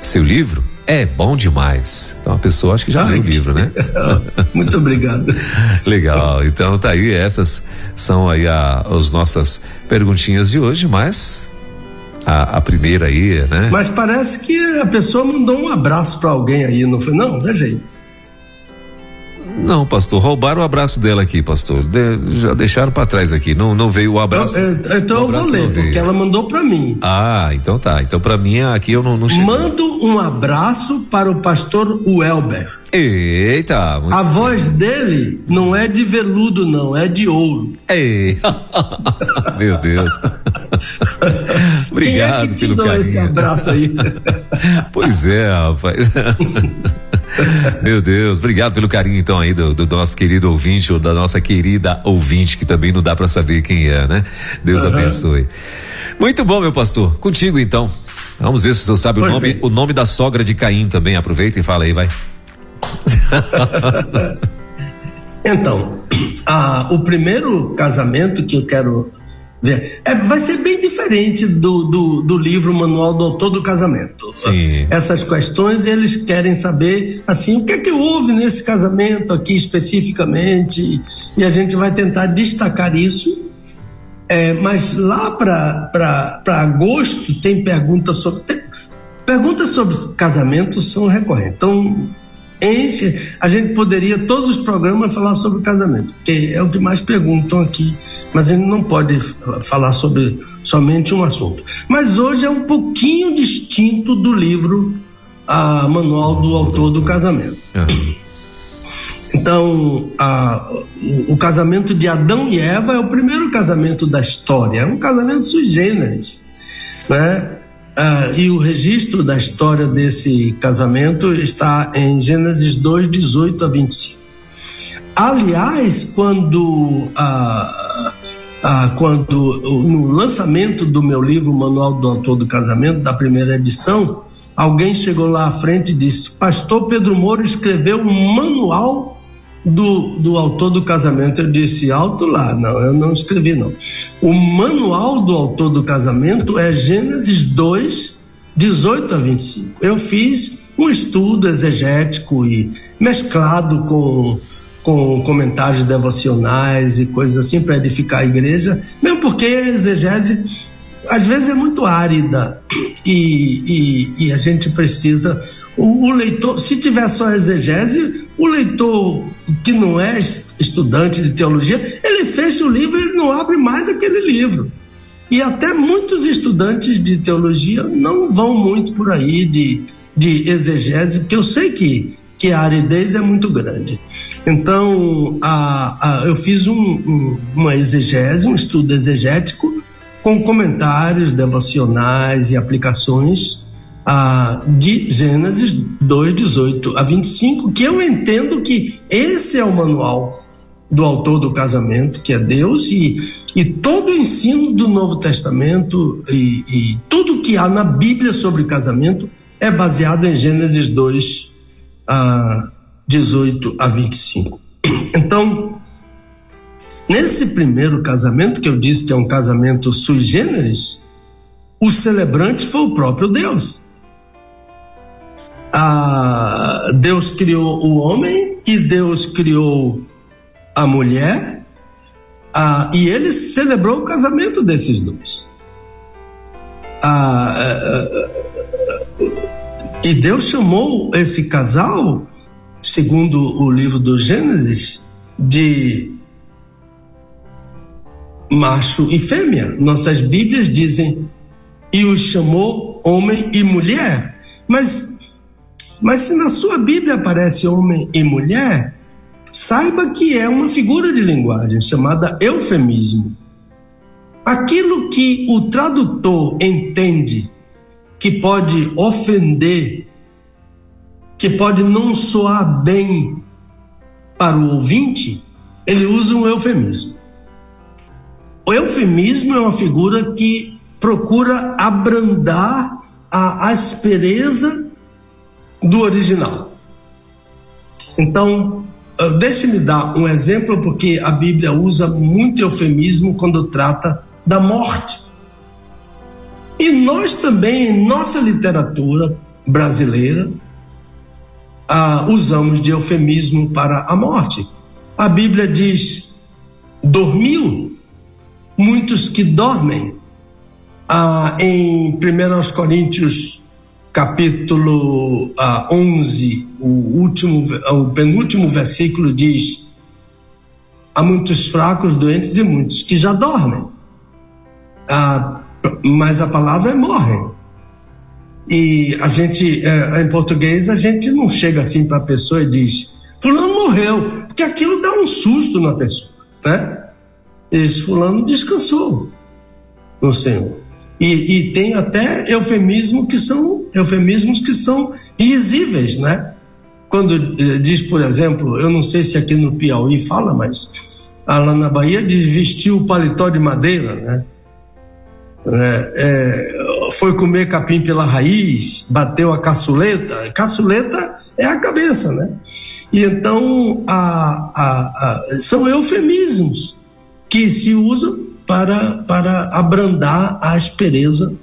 Seu livro é bom demais. Então a pessoa acho que já Ai. leu o livro, né? [laughs] Muito obrigado. [laughs] Legal. Então tá aí, essas são aí a, as nossas perguntinhas de hoje, mas a, a primeira aí, né? Mas parece que a pessoa mandou um abraço para alguém aí, não foi? Não, veja aí. Não, pastor, roubaram o abraço dela aqui, pastor. De- já deixaram pra trás aqui. Não, não veio o abraço. Eu- então o eu vou abraço ler, porque ela mandou para mim. Ah, então tá. Então pra mim aqui eu não, não cheguei. Mando um abraço para o pastor Welber. Eita! muito- A voz dele não é de veludo, não, é de ouro. Ei. [laughs] Meu Deus. Obrigado [laughs] Quem é que te pelo carinho. esse abraço aí? [laughs] Pois é, rapaz. [laughs] Meu Deus, obrigado pelo carinho então aí do, do nosso querido ouvinte ou da nossa querida ouvinte que também não dá pra saber quem é, né? Deus Aham. abençoe. Muito bom, meu pastor. Contigo então. Vamos ver se o senhor sabe o nome, bem. o nome da sogra de Caim também. Aproveita e fala aí, vai. [laughs] Então, a- o primeiro casamento que eu quero é, vai ser bem diferente do, do, do livro Manual do Autor do Casamento. Sim. Essas questões eles querem saber assim o que é que houve nesse casamento aqui especificamente e a gente vai tentar destacar isso. É, mas lá para agosto tem perguntas sobre tem- perguntas sobre casamento são recorrentes. Então enche, a gente poderia todos os programas falar sobre casamento, porque é o que mais perguntam aqui, mas a gente não pode falar sobre somente um assunto. Mas hoje é um pouquinho distinto do livro a Manual do Autor do Casamento. Ah, Então, a- o, o casamento de Adão e Eva é o primeiro casamento da história, é um casamento sui generis, né? Ah, e o registro da história desse casamento está em Gênesis 2, 18 a 25. Aliás, quando, ah, ah, quando no lançamento do meu livro Manual do Autor do Casamento, da primeira edição, alguém chegou lá à frente e disse: Pastor Pedro Moura escreveu um manual do, do autor do casamento. Eu disse: Alto lá, não, eu não escrevi, não. O manual do autor do casamento é Gênesis 2, 18 a 25. Eu fiz um estudo exegético e mesclado com com comentários devocionais e coisas assim para edificar a igreja, mesmo porque a exegese às vezes é muito árida [clears throat] e, e, e a gente precisa. O, o leitor, se tiver só exegese, o leitor que não é es- estudante de teologia, ele fecha o livro e não abre mais aquele livro. E até muitos estudantes de teologia não vão muito por aí de, de exegese, porque eu sei que, que a aridez é muito grande. Então, a, a, eu fiz um, um, uma exegese, um estudo exegético, com comentários devocionais e aplicações ah, de Gênesis 2, 18 a 25, que eu entendo que esse é o manual do autor do casamento, que é Deus, e, e todo o ensino do Novo Testamento e, e tudo que há na Bíblia sobre casamento é baseado em Gênesis 2, ah, 18 a 25. [clears throat] Então, nesse primeiro casamento, que eu disse que é um casamento sui generis, o celebrante foi o próprio Deus. Ah, Deus criou o homem e Deus criou a mulher, ah, e ele celebrou o casamento desses dois. Ah, ah, ah, e Deus chamou esse casal, segundo o livro do Gênesis, de macho e fêmea. Nossas Bíblias dizem e os chamou homem e mulher. Mas, mas se na sua Bíblia aparece homem e mulher, saiba que é uma figura de linguagem chamada eufemismo. Aquilo que o tradutor entende que pode ofender, que pode não soar bem para o ouvinte, ele usa um eufemismo. O eufemismo é uma figura que procura abrandar a aspereza do original. Então, eh, deixe-me dar um exemplo, porque a Bíblia usa muito eufemismo quando trata da morte. E nós também, em nossa literatura brasileira, ah, usamos de eufemismo para a morte. A Bíblia diz: dormiu, muitos que dormem. Ah, em 1 Coríntios, capítulo ah, 11, o, último, o penúltimo versículo diz: há muitos fracos, doentes e muitos que já dormem. Ah, mas a palavra é morrem. E a gente, é, em português, a gente não chega assim para a pessoa e diz: Fulano morreu, porque aquilo dá um susto na pessoa, né? Esse Fulano descansou no Senhor. E, e tem até eufemismo que são eufemismos que são risíveis, né? Quando eh, diz, por exemplo, eu não sei se aqui no Piauí fala, mas lá na Bahia diz vestiu o paletó de madeira, né? É, é, foi comer capim pela raiz, bateu a caçuleta. Caçuleta é a cabeça, né? E então a, a, a, são eufemismos que se usam para, para abrandar a aspereza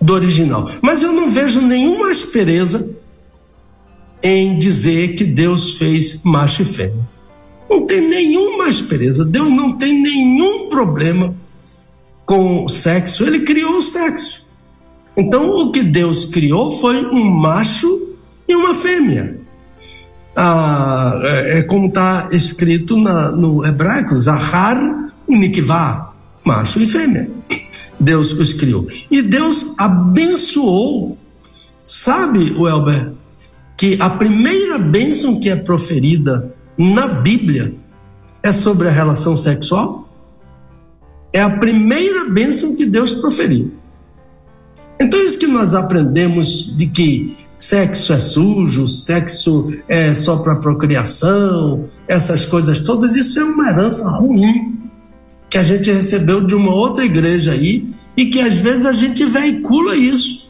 do original. Mas eu não vejo nenhuma aspereza em dizer que Deus fez macho e fêmea. Não tem nenhuma aspereza. Deus não tem nenhum problema com o sexo. Ele criou o sexo. Então, o que Deus criou foi um macho e uma fêmea. Ah, é, é como está escrito na, no hebraico: Zahar Nikvah, macho e fêmea. Deus os criou. E Deus abençoou. Sabe, Welber, que a primeira bênção que é proferida na Bíblia é sobre a relação sexual? É a primeira bênção que Deus proferiu. Então, isso que nós aprendemos de que sexo é sujo, sexo é só para procriação, essas coisas todas, isso é uma herança ruim que a gente recebeu de uma outra igreja aí e que às vezes a gente veicula isso.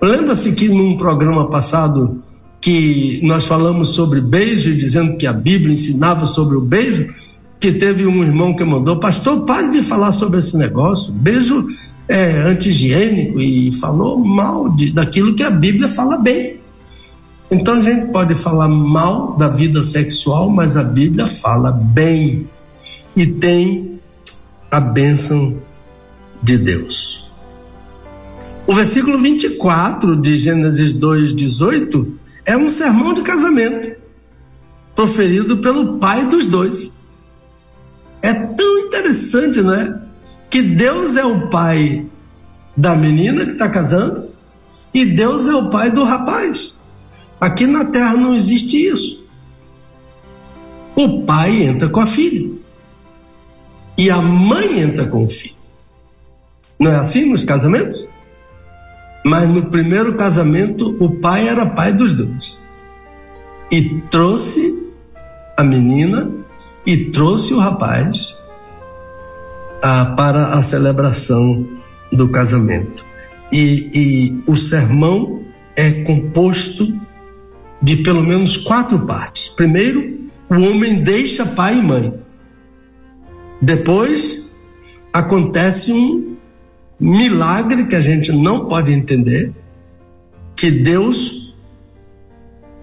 Lembra-se que num programa passado que nós falamos sobre beijo, dizendo que a Bíblia ensinava sobre o beijo, que teve um irmão que mandou, pastor, pare de falar sobre esse negócio, beijo é anti-higiênico e falou mal de, daquilo que a Bíblia fala bem. Então a gente pode falar mal da vida sexual, mas a Bíblia fala bem e tem a bênção de Deus. O versículo 24 de Gênesis 2,18 é um sermão de casamento proferido pelo pai dos dois. É tão interessante, não é? Que Deus é o pai da menina que está casando e Deus é o pai do rapaz. Aqui na terra não existe isso. O pai entra com a filha e a mãe entra com o filho. Não é assim nos casamentos? Mas no primeiro casamento, o pai era pai dos dois. E trouxe a menina e trouxe o rapaz ah, para a celebração do casamento. E, e o sermão é composto de pelo menos quatro partes. Primeiro, o homem deixa pai e mãe. Depois, acontece um milagre que a gente não pode entender, que Deus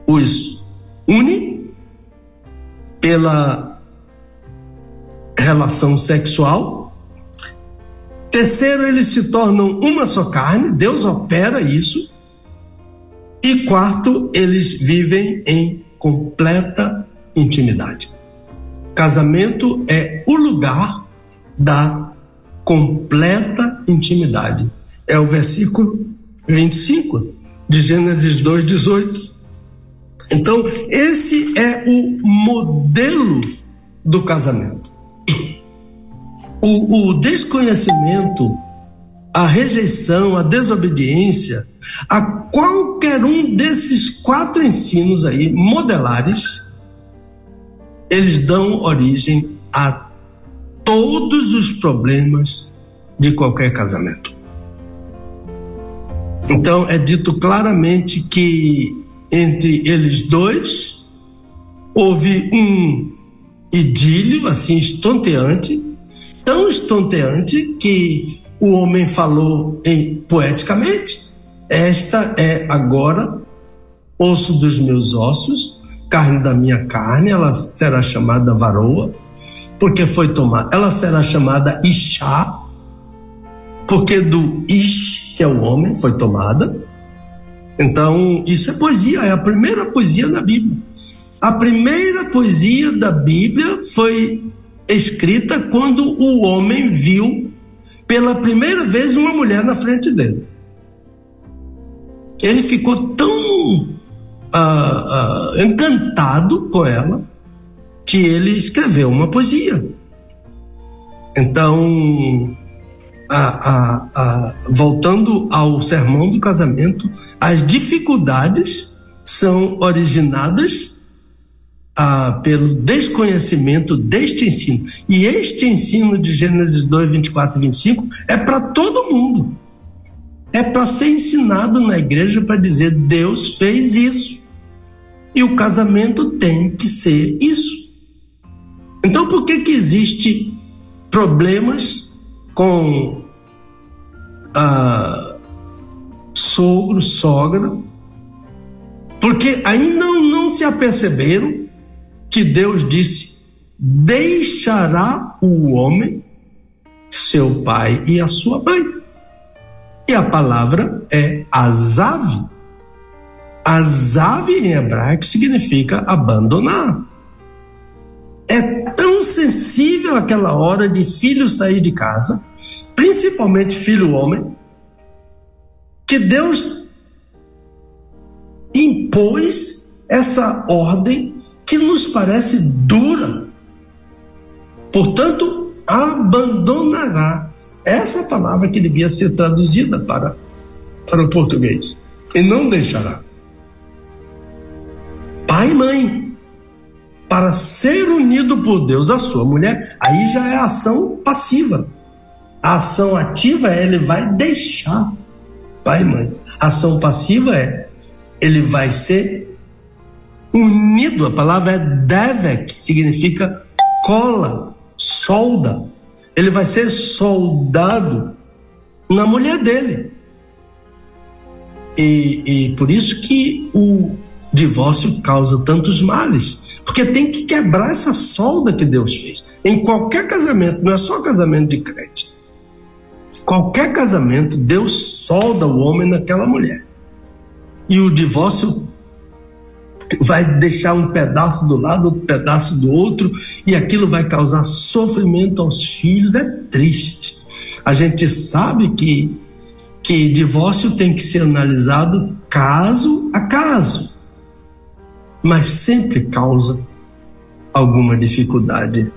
os une pela relação sexual. Terceiro, eles se tornam uma só carne, Deus opera isso. E quarto, eles vivem em completa intimidade. Casamento é o lugar da completa intimidade. É o versículo 25 de Gênesis 2:18. Então, esse é o modelo do casamento. O, o, desconhecimento, a rejeição, a desobediência, a qualquer um desses quatro ensinos aí, modelares, eles dão origem a todos os problemas de qualquer casamento. Então é dito claramente que entre eles dois houve um idílio assim estonteante, tão estonteante que o homem falou em, poeticamente: esta é agora osso dos meus ossos, carne da minha carne, ela será chamada varoa, porque foi tomada. Ela será chamada Ixá, porque do Ish, que é o homem, foi tomada. Então, isso é poesia, é a primeira poesia da Bíblia. A primeira poesia da Bíblia foi escrita quando o homem viu pela primeira vez uma mulher na frente dele. Ele ficou tão ah, ah, encantado com ela que ele escreveu uma poesia. Então, a, a, voltando ao sermão do casamento, as dificuldades são originadas ah, pelo desconhecimento deste ensino. E este ensino de Gênesis 2, 24 e 25 é para todo mundo. É para ser ensinado na igreja para dizer: Deus fez isso. E o casamento tem que ser isso. Então, por que, que existe problemas com ah, sogro, sogra? Porque ainda não se aperceberam que Deus disse: deixará o homem seu pai e a sua mãe. E a palavra é azav. Azav em hebraico significa abandonar. É tão sensível aquela hora de filho sair de casa, principalmente filho homem, que Deus impôs essa ordem que nos parece dura. Portanto, abandonará. Essa é palavra que devia ser traduzida para, para o português. E não deixará. Pai e mãe, para ser unido por Deus à sua mulher, aí já é ação passiva. A ação ativa é ele vai deixar pai e mãe. A ação passiva é ele vai ser unido, a palavra é devek, significa cola, solda. Ele vai ser soldado na mulher dele. E, e por isso que o divórcio causa tantos males. Porque tem que quebrar essa solda que Deus fez. Em qualquer casamento, não é só casamento de crente. Qualquer casamento, Deus solda o homem naquela mulher. E o divórcio vai deixar um pedaço do lado, outro pedaço do outro, e aquilo vai causar sofrimento aos filhos. É triste. A gente sabe que, que divórcio tem que ser analisado caso a caso, mas sempre causa alguma dificuldade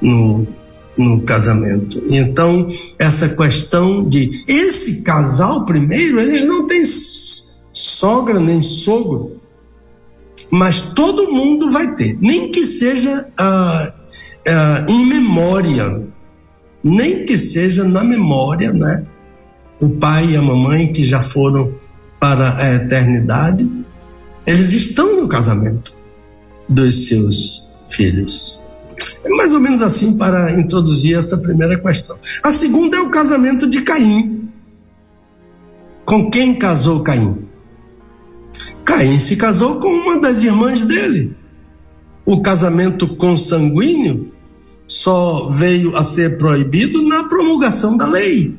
no, no casamento. Então, essa questão de esse casal primeiro, eles não têm sogra nem sogro mas todo mundo vai ter, nem que seja ah, ah, em memória, nem que seja na memória, né? O pai e a mamãe que já foram para a eternidade, eles estão no casamento dos seus filhos. É mais ou menos assim para introduzir essa primeira questão. A segunda é o casamento de Caim. Com quem casou Caim? Caim se casou com uma das irmãs dele. O casamento consanguíneo só veio a ser proibido na promulgação da lei.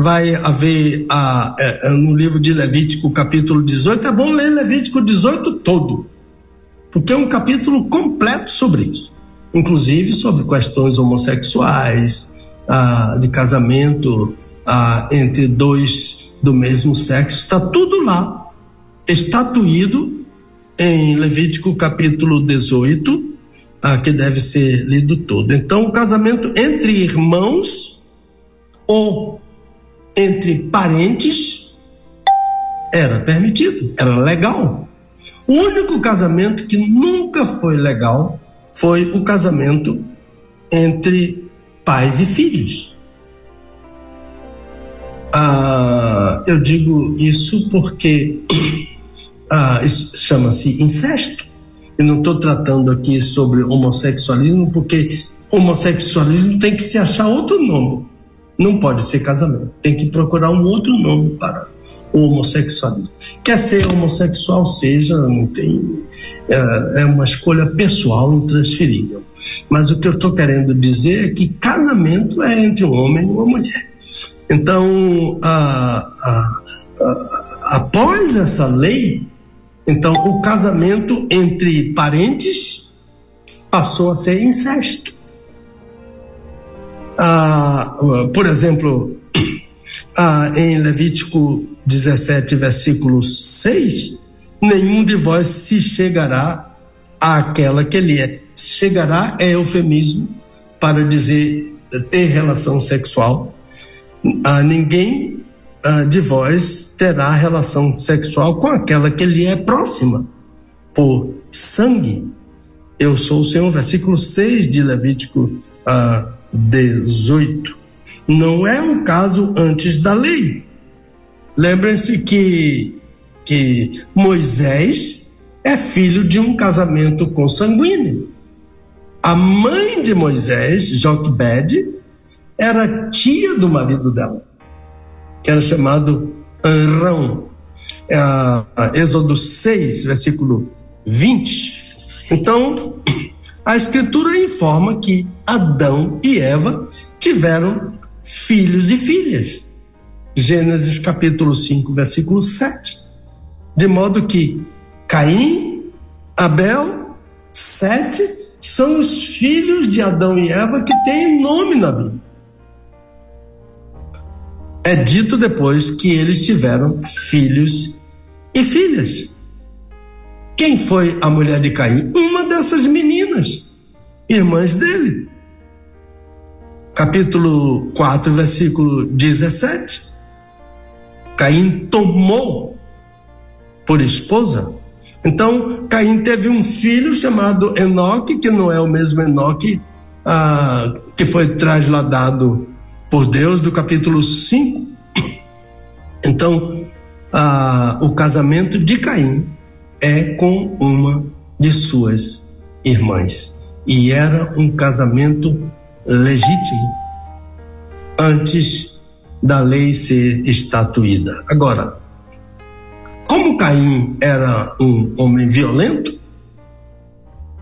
Vai haver a, é, é, no livro de Levítico, capítulo 18. É bom ler Levítico 18 todo, porque é um capítulo completo sobre isso, inclusive sobre questões homossexuais, de casamento entre dois do mesmo sexo. Está tudo lá estatuído em Levítico capítulo 18, ah, que deve ser lido todo. Então, o casamento entre irmãos ou entre parentes era permitido, era legal. O único casamento que nunca foi legal foi o casamento entre pais e filhos. Ah, eu digo isso porque [coughs] ah, isso chama-se incesto. Eu não estou tratando aqui sobre homossexualismo, porque homossexualismo tem que se achar outro nome. Não pode ser casamento. Tem que procurar um outro nome para o homossexualismo. Quer ser homossexual, seja, não tem. É, é uma escolha pessoal intransferível. Mas o que eu estou querendo dizer é que casamento é entre um homem e uma mulher. Então, a, a, a, após essa lei, então o casamento entre parentes passou a ser incesto. Ah, por exemplo, [clears throat] ah, em Levítico 17, versículo 6, nenhum de vós se chegará àquela que ele é. Chegará é eufemismo para dizer ter relação sexual. Ah, ninguém ah, de vós terá relação sexual com aquela que lhe é próxima, por sangue. Eu sou o Senhor, versículo 6 de Levítico ah, 18. Não é o caso antes da lei. Lembrem-se que, que Moisés é filho de um casamento consanguíneo. A mãe de Moisés, Joquebede, era tia do marido dela, que era chamado Anrão. É Êxodo 6, versículo 20. Então, a Escritura informa que Adão e Eva tiveram filhos e filhas. Gênesis capítulo 5, versículo 7. De modo que Caim, Abel, Sete são os filhos de Adão e Eva que têm nome na Bíblia. É dito depois que eles tiveram filhos e filhas. Quem foi a mulher de Caim? Uma dessas meninas, irmãs dele capítulo 4, versículo 17. Caim tomou por esposa. Então, Caim teve um filho chamado Enoque, que não é o mesmo Enoque ah, que foi trasladado por Deus, do capítulo 5. Então, ah, o casamento de Caim é com uma de suas irmãs. E era um casamento legítimo antes da lei ser estatuída. Agora, como Caim era um homem violento,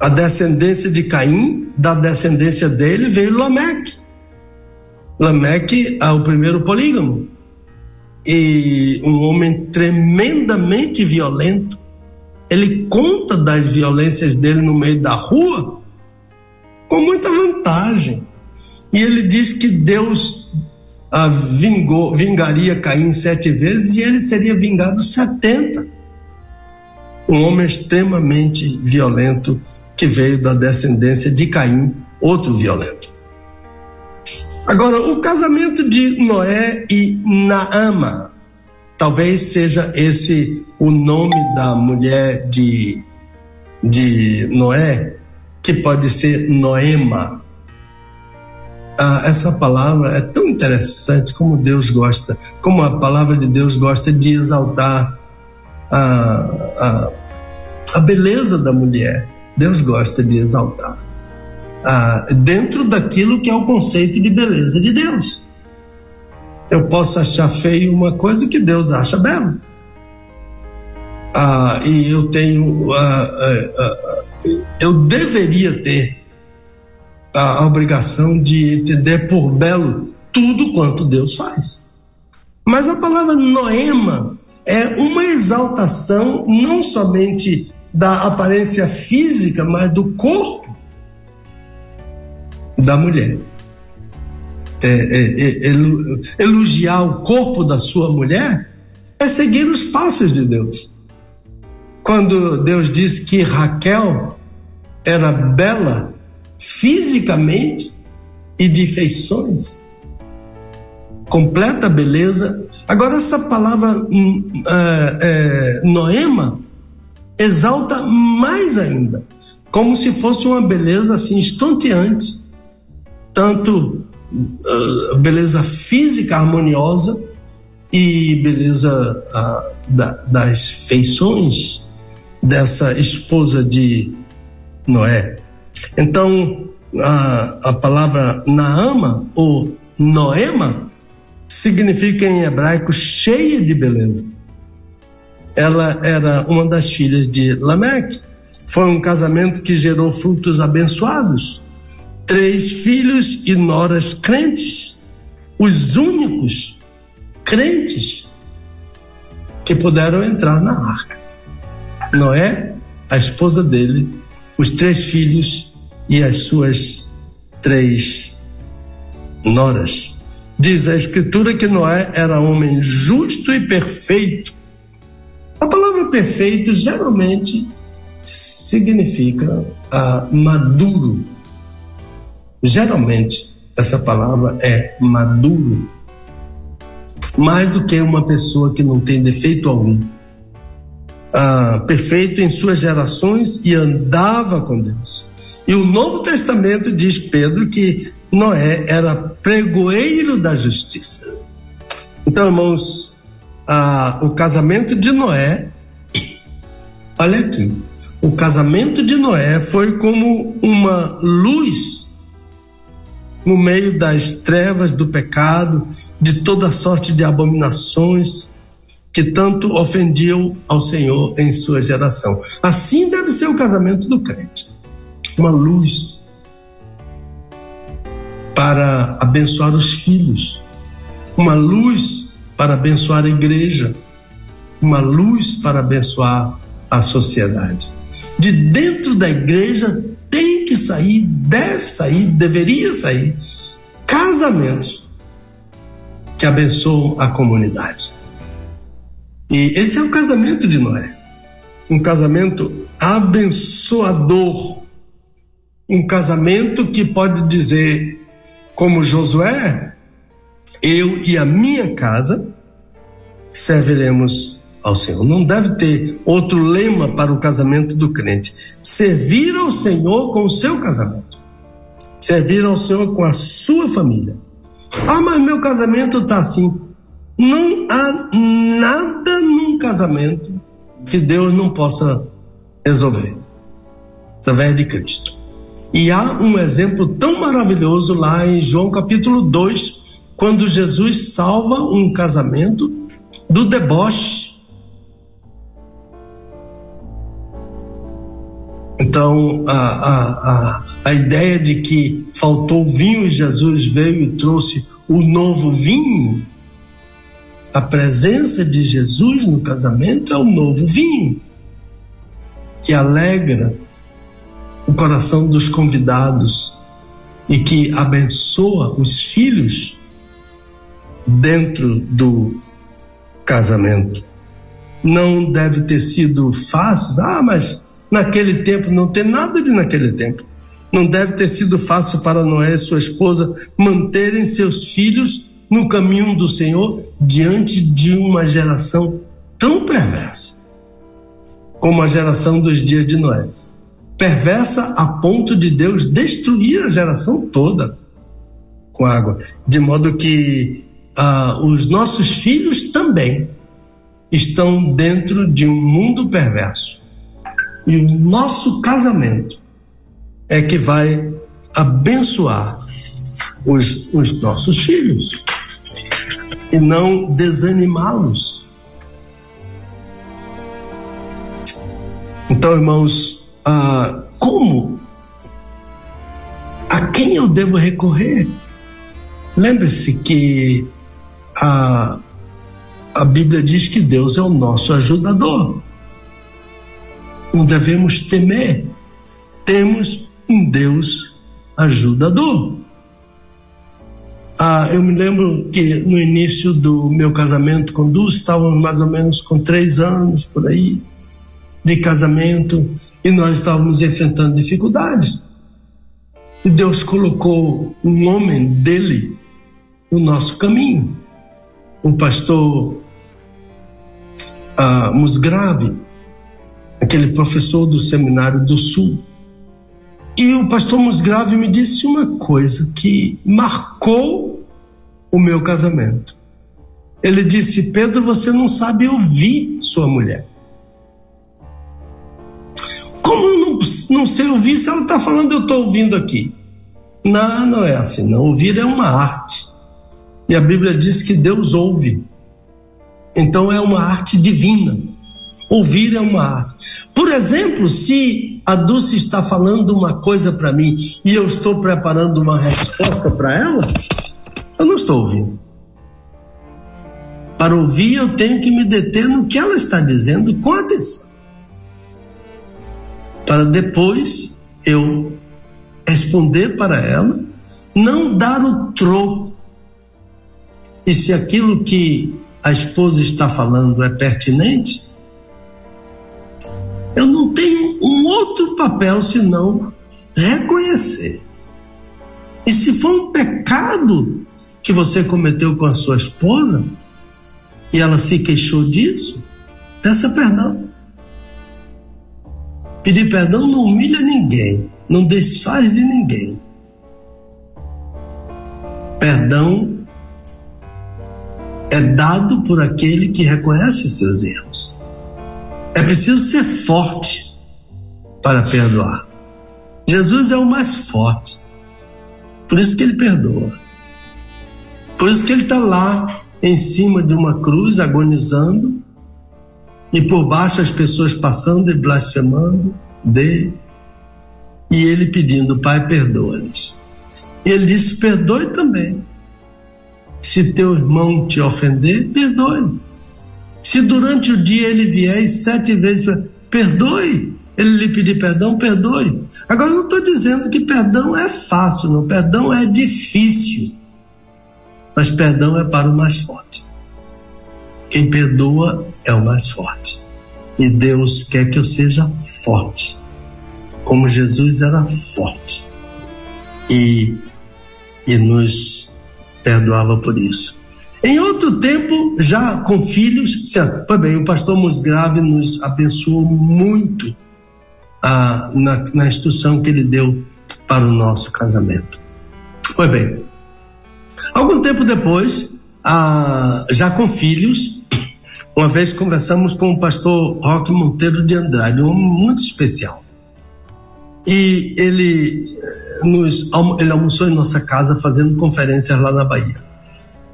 a descendência de Caim, da descendência dele veio Lameque. Lameque é o primeiro polígamo. E um homem tremendamente violento. Ele conta das violências dele no meio da rua com muita vantagem. E ele diz que Deus ah, vingou, vingaria Caim sete vezes e ele seria vingado setenta. Um homem extremamente violento que veio da descendência de Caim, outro violento. Agora, o casamento de Noé e Naama, talvez seja esse o nome da mulher de, de Noé, que pode ser Noema ah, essa palavra é tão interessante como Deus gosta, como a palavra de Deus gosta de exaltar a, a, a beleza da mulher. Deus gosta de exaltar. Ah, dentro daquilo que é o conceito de beleza de Deus. Eu posso achar feio uma coisa que Deus acha bela. Ah, e eu tenho. Ah, ah, ah eu deveria ter a obrigação de entender por belo tudo quanto Deus faz. Mas a palavra noema é uma exaltação não somente da aparência física, mas do corpo da mulher. É, é, é, elogiar o corpo da sua mulher é seguir os passos de Deus. Quando Deus diz que Raquel era bela, fisicamente e de feições. Completa beleza. Agora, essa palavra hum, é, é, noema exalta mais ainda, como se fosse uma beleza assim estonteante, tanto uh, beleza física harmoniosa e beleza uh, da, das feições dessa esposa de Noé. Então, a, a palavra Naama ou Noema significa em hebraico cheia de beleza. ela era uma das filhas de Lameque. Foi um casamento que gerou frutos abençoados. Três filhos e noras crentes, os únicos crentes que puderam entrar na arca. Noé, a esposa dele, os três filhos e as suas três noras. Diz a Escritura que Noé era homem justo e perfeito. A palavra perfeito geralmente significa ah, maduro. Geralmente, essa palavra é maduro. Mais do que uma pessoa que não tem defeito algum. Ah, perfeito em suas gerações e andava com Deus. E o Novo Testamento diz Pedro que Noé era pregoeiro da justiça. Então, irmãos, ah, o casamento de Noé, olha aqui, o casamento de Noé foi como uma luz no meio das trevas do pecado, de toda sorte de abominações que tanto ofendiam ao Senhor em sua geração. Assim deve ser o casamento do crente. Uma luz para abençoar os filhos, uma luz para abençoar a igreja, uma luz para abençoar a sociedade. De dentro da igreja tem que sair, deve sair, deveria sair casamentos que abençoam a comunidade. E esse é o casamento de Noé. Um casamento abençoador. Um casamento que pode dizer como Josué, eu e a minha casa serviremos ao Senhor. Não deve ter outro lema para o casamento do crente. Servir ao Senhor com o seu casamento. Servir ao Senhor com a sua família. Ah, mas meu casamento está assim. Não há nada num casamento que Deus não possa resolver através de Cristo. E há um exemplo tão maravilhoso lá em João capítulo 2, quando Jesus salva um casamento do deboche. Então, a, a, a, a ideia de que faltou vinho e Jesus veio e trouxe o novo vinho, a presença de Jesus no casamento é o novo vinho, que alegra o coração dos convidados e que abençoa os filhos dentro do casamento. Não deve ter sido fácil, ah, mas naquele tempo não tem nada de naquele tempo. Não deve ter sido fácil para Noé e sua esposa manterem seus filhos no caminho do Senhor diante de uma geração tão perversa como a geração dos dias de Noé perversa a ponto de Deus destruir a geração toda com água, de modo que ah, os nossos filhos também estão dentro de um mundo perverso. E o nosso casamento é que vai abençoar os, os nossos filhos e não desanimá-los. Então, irmãos, ah, como? A quem eu devo recorrer? Lembre-se que a, a Bíblia diz que Deus é o nosso ajudador. Não devemos temer. Temos um Deus ajudador. Ah, eu me lembro que no início do meu casamento com Dulce, estávamos mais ou menos com três anos por aí de casamento e nós estávamos enfrentando dificuldades. E Deus colocou um homem dele no nosso caminho. O pastor ah, Musgrave, aquele professor do Seminário do Sul. E o pastor Musgrave me disse uma coisa que marcou o meu casamento. Ele disse: Pedro, você não sabe ouvir sua mulher. Como eu não, não sei ouvir se ela está falando, eu estou ouvindo aqui? Não, não é assim. Não. Ouvir é uma arte. E a Bíblia diz que Deus ouve. Então é uma arte divina. Ouvir é uma arte. Por exemplo, se a Dulce está falando uma coisa para mim e eu estou preparando uma resposta para ela, eu não estou ouvindo. Para ouvir, eu tenho que me deter no que ela está dizendo com atenção. Para depois eu responder para ela, não dar o troco. E se aquilo que a esposa está falando é pertinente, eu não tenho um outro papel senão reconhecer. E se for um pecado que você cometeu com a sua esposa e ela se queixou disso, peça perdão. Pedir perdão não humilha ninguém, não desfaz de ninguém. Perdão é dado por aquele que reconhece seus erros. É preciso ser forte para perdoar. Jesus é o mais forte. Por isso que ele perdoa. Por isso que ele está lá em cima de uma cruz agonizando e por baixo as pessoas passando e blasfemando dele e ele pedindo, Pai, perdoa-lhes. E ele disse: perdoe também. Se teu irmão te ofender, perdoe. Se durante o dia ele vier e sete vezes, perdoe. Ele lhe pedir perdão, perdoe. Agora, não estou dizendo que perdão é fácil, não. Perdão é difícil. Mas perdão é para o mais forte. Quem perdoa é o mais forte. E Deus quer que eu seja forte. Como Jesus era forte. E, e nos perdoava por isso. Em outro tempo, já com filhos, pois bem, o pastor Musgrave nos abençoou muito ah, na, na instrução que ele deu para o nosso casamento. Pois bem, algum tempo depois, ah, já com filhos, uma vez conversamos com o pastor Roque Monteiro de Andrade, um homem muito especial. E ele, eh, nos, ele almoçou em nossa casa fazendo conferências lá na Bahia.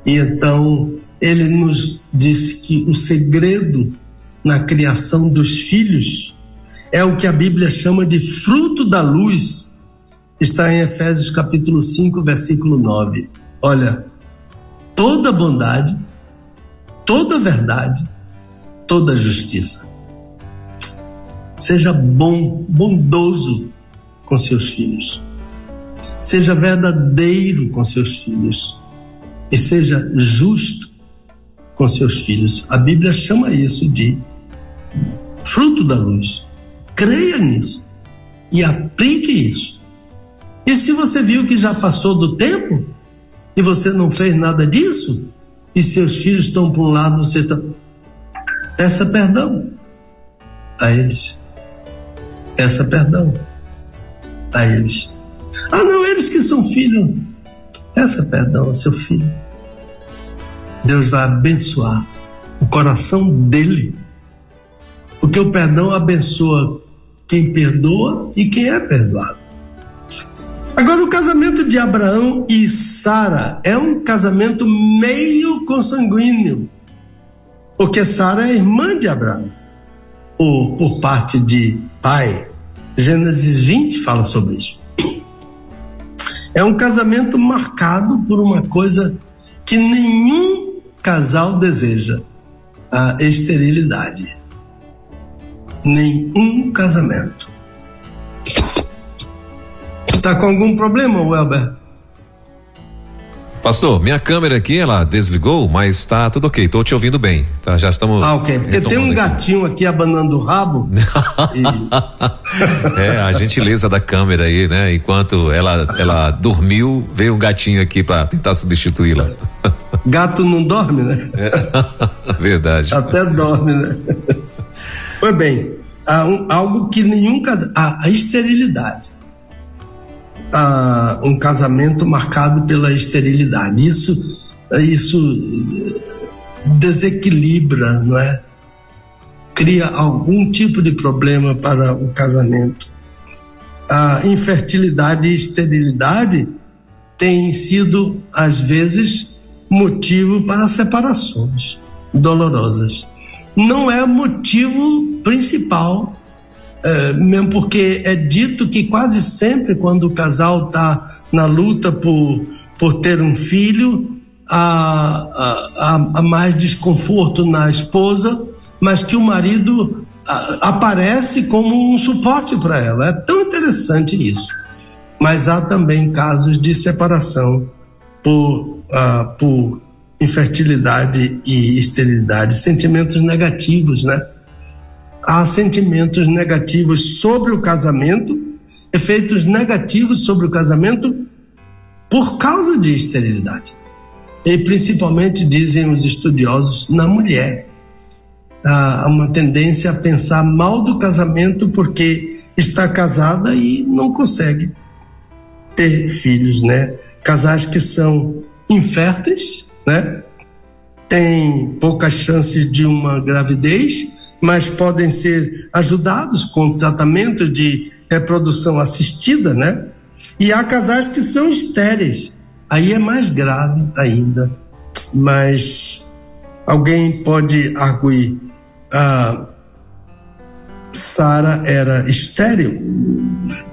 E então ele nos disse que o segredo na criação dos filhos é o que a Bíblia chama de fruto da luz. Está em Efésios capítulo 5, versículo 9. Olha, toda bondade, toda verdade, toda justiça. Seja bom, bondoso com seus filhos. Seja verdadeiro com seus filhos e seja justo com seus filhos. A Bíblia chama isso de fruto da luz. Creia nisso e aplique isso. E se você viu que já passou do tempo e você não fez nada disso, e seus filhos estão para um lado, você está. Peça perdão a eles. Peça perdão a eles. Ah, não, eles que são filhos. Peça perdão ao seu filho. Deus vai abençoar o coração dele. Porque o perdão abençoa quem perdoa e quem é perdoado. Agora, o casamento de Abraão e Sara é um casamento meio consanguíneo, porque Sara é irmã de Abraão, ou por parte de pai. Gênesis 20 fala sobre isso. É um casamento marcado por uma coisa que nenhum casal deseja: a esterilidade. Nenhum casamento. Tá com algum problema, Welber? Pastor, minha câmera aqui, ela desligou, mas tá tudo ok, tô te ouvindo bem, tá? Já estamos. Ah, ok. Porque tem um gatinho aqui abanando o rabo. [laughs] e... é, a gentileza da câmera aí, né? Enquanto ela, ela dormiu, veio um gatinho aqui para tentar substituí-la. [laughs] Gato não dorme, né? É, [laughs] verdade. Até dorme, né? Pois bem, há um, algo que nenhum casal. A, a esterilidade uh, um casamento marcado pela esterilidade. Isso, isso desequilibra, não é? Cria algum tipo de problema para o casamento. A infertilidade e esterilidade têm sido, às vezes, motivo para separações dolorosas. não é motivo principal, é, mesmo porque é dito que quase sempre quando o casal está na luta por, por ter um filho, há, há, há mais desconforto na esposa, mas que o marido a, aparece como um suporte para ela. É tão interessante isso. Mas há também casos de separação por, uh, por infertilidade e esterilidade, sentimentos negativos, né? Há sentimentos negativos sobre o casamento, efeitos negativos sobre o casamento por causa de esterilidade. E principalmente, dizem os estudiosos, na mulher. Há uma tendência a pensar mal do casamento porque está casada e não consegue ter filhos, né? Casais que são inférteis, né? Tem poucas chances de uma gravidez, mas podem ser ajudados com tratamento de reprodução assistida, né? E há casais que são estéreis. Aí é mais grave ainda. Mas alguém pode arguir, ah, Sara era estéril,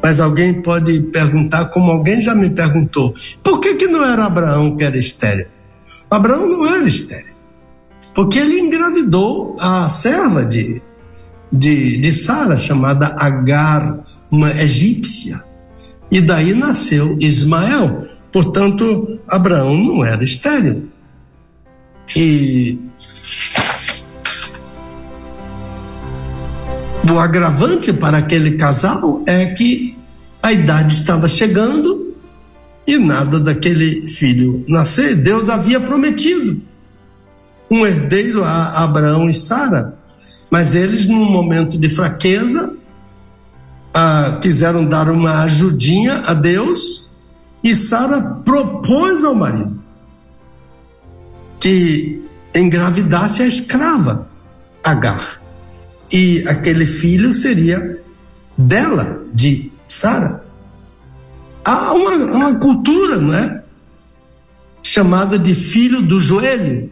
mas alguém pode perguntar, como alguém já me perguntou, por que, que não era Abraão que era estéril? Abraão não era estéril, porque ele engravidou a serva de, de, de Sara, chamada Agar, uma egípcia, e daí nasceu Ismael. Portanto, Abraão não era estéril. E o agravante para aquele casal é que a idade estava chegando e nada daquele filho nascer. Deus havia prometido um herdeiro a Abraão e Sara, mas eles, num momento de fraqueza, ah, quiseram dar uma ajudinha a Deus e Sara propôs ao marido que engravidasse a escrava Agar e aquele filho seria dela, de Sara. Há uma, uma cultura, não é? Chamada de filho do joelho,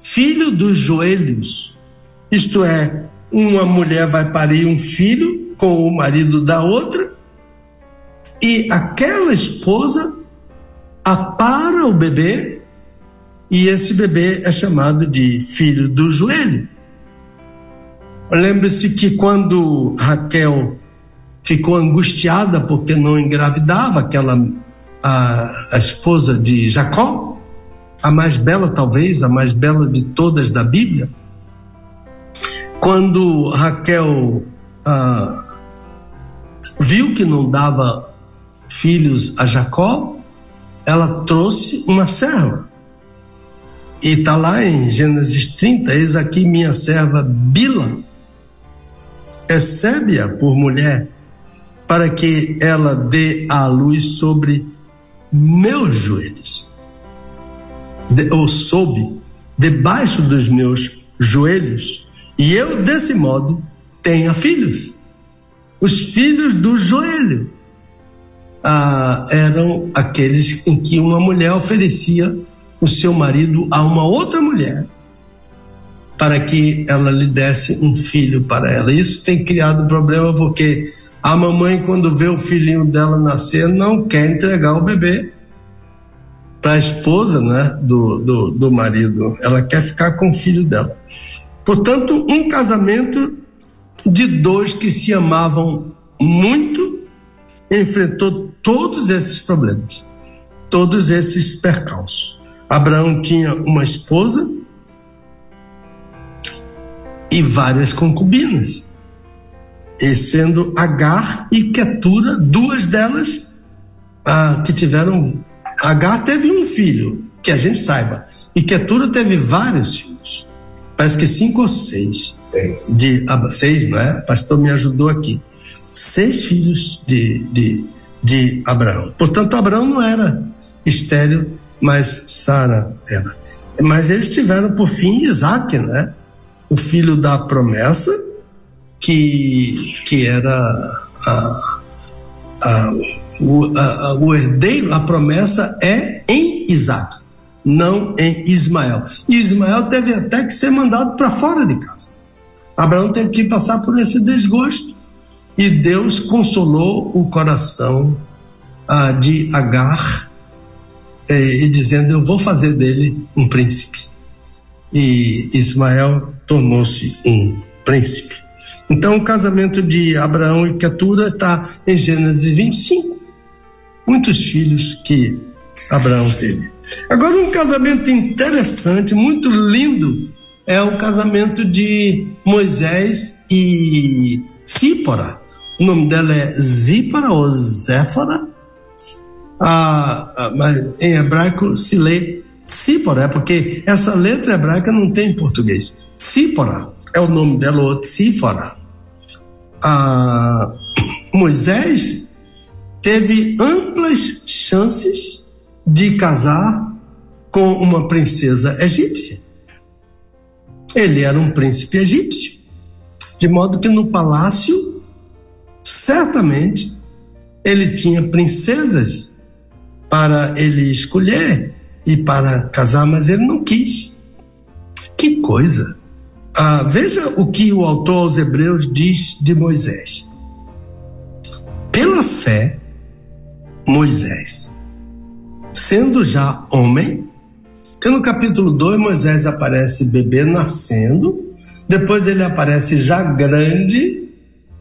filho dos joelhos. Isto é, uma mulher vai parir um filho com o marido da outra e aquela esposa apara o bebê e esse bebê é chamado de filho do joelho. Lembre-se que quando Raquel ficou angustiada porque não engravidava, aquela a, a esposa de Jacó, a mais bela talvez, a mais bela de todas da Bíblia, quando Raquel ah, viu que não dava filhos a Jacó, ela trouxe uma serva. E está lá em Gênesis 30, eis aqui minha serva Bila, recebe-a por mulher, para que ela dê a luz sobre meus joelhos, ou sob, debaixo dos meus joelhos, e eu, desse modo, tenha filhos. Os filhos do joelho ah, eram aqueles em que uma mulher oferecia o seu marido a uma outra mulher para que ela lhe desse um filho para ela. Isso tem criado problema porque a mamãe, quando vê o filhinho dela nascer, não quer entregar o bebê para a esposa né, do, do, do marido. Ela quer ficar com o filho dela. Portanto, um casamento de dois que se amavam muito enfrentou todos esses problemas, todos esses percalços. Abraão tinha uma esposa e várias concubinas, e sendo Agar e Ketura, duas delas ah, que tiveram. Agar teve um filho, que a gente saiba, e Ketura teve vários filhos, parece que cinco ou seis. Seis. De, ah, seis, não é? O pastor me ajudou aqui. Seis filhos de, de, de Abraão. Portanto, Abraão não era estéreo, mas Sara era. Mas eles tiveram por fim Isaac, né? o filho da promessa, que, que era a, a, o, a, o herdeiro, a promessa é em Isaac, não em Ismael. Ismael teve até que ser mandado para fora de casa. Abraão teve que passar por esse desgosto e Deus consolou o coração ah, de Agar eh, e dizendo: Eu vou fazer dele um príncipe. E Ismael tornou-se um príncipe. Então, o casamento de Abraão e Ketura está em Gênesis 25. Muitos filhos que Abraão teve. Agora, um casamento interessante, muito lindo, é o casamento de Moisés e Sípora. O nome dela é Zípora ou Zéfora. Ah, ah, mas em hebraico se lê Sípora, é porque essa letra hebraica não tem em português. Sípora é o nome dela, ou Sífora. Ah, [coughs] Moisés teve amplas chances de casar com uma princesa egípcia. Ele era um príncipe egípcio, de modo que no palácio, certamente, ele tinha princesas para ele escolher e para casar, mas ele não quis. Que coisa! Ah, veja o que o autor aos Hebreus diz de Moisés. Pela fé, Moisés, sendo já homem, que no capítulo 2 Moisés aparece bebê nascendo, depois ele aparece já grande,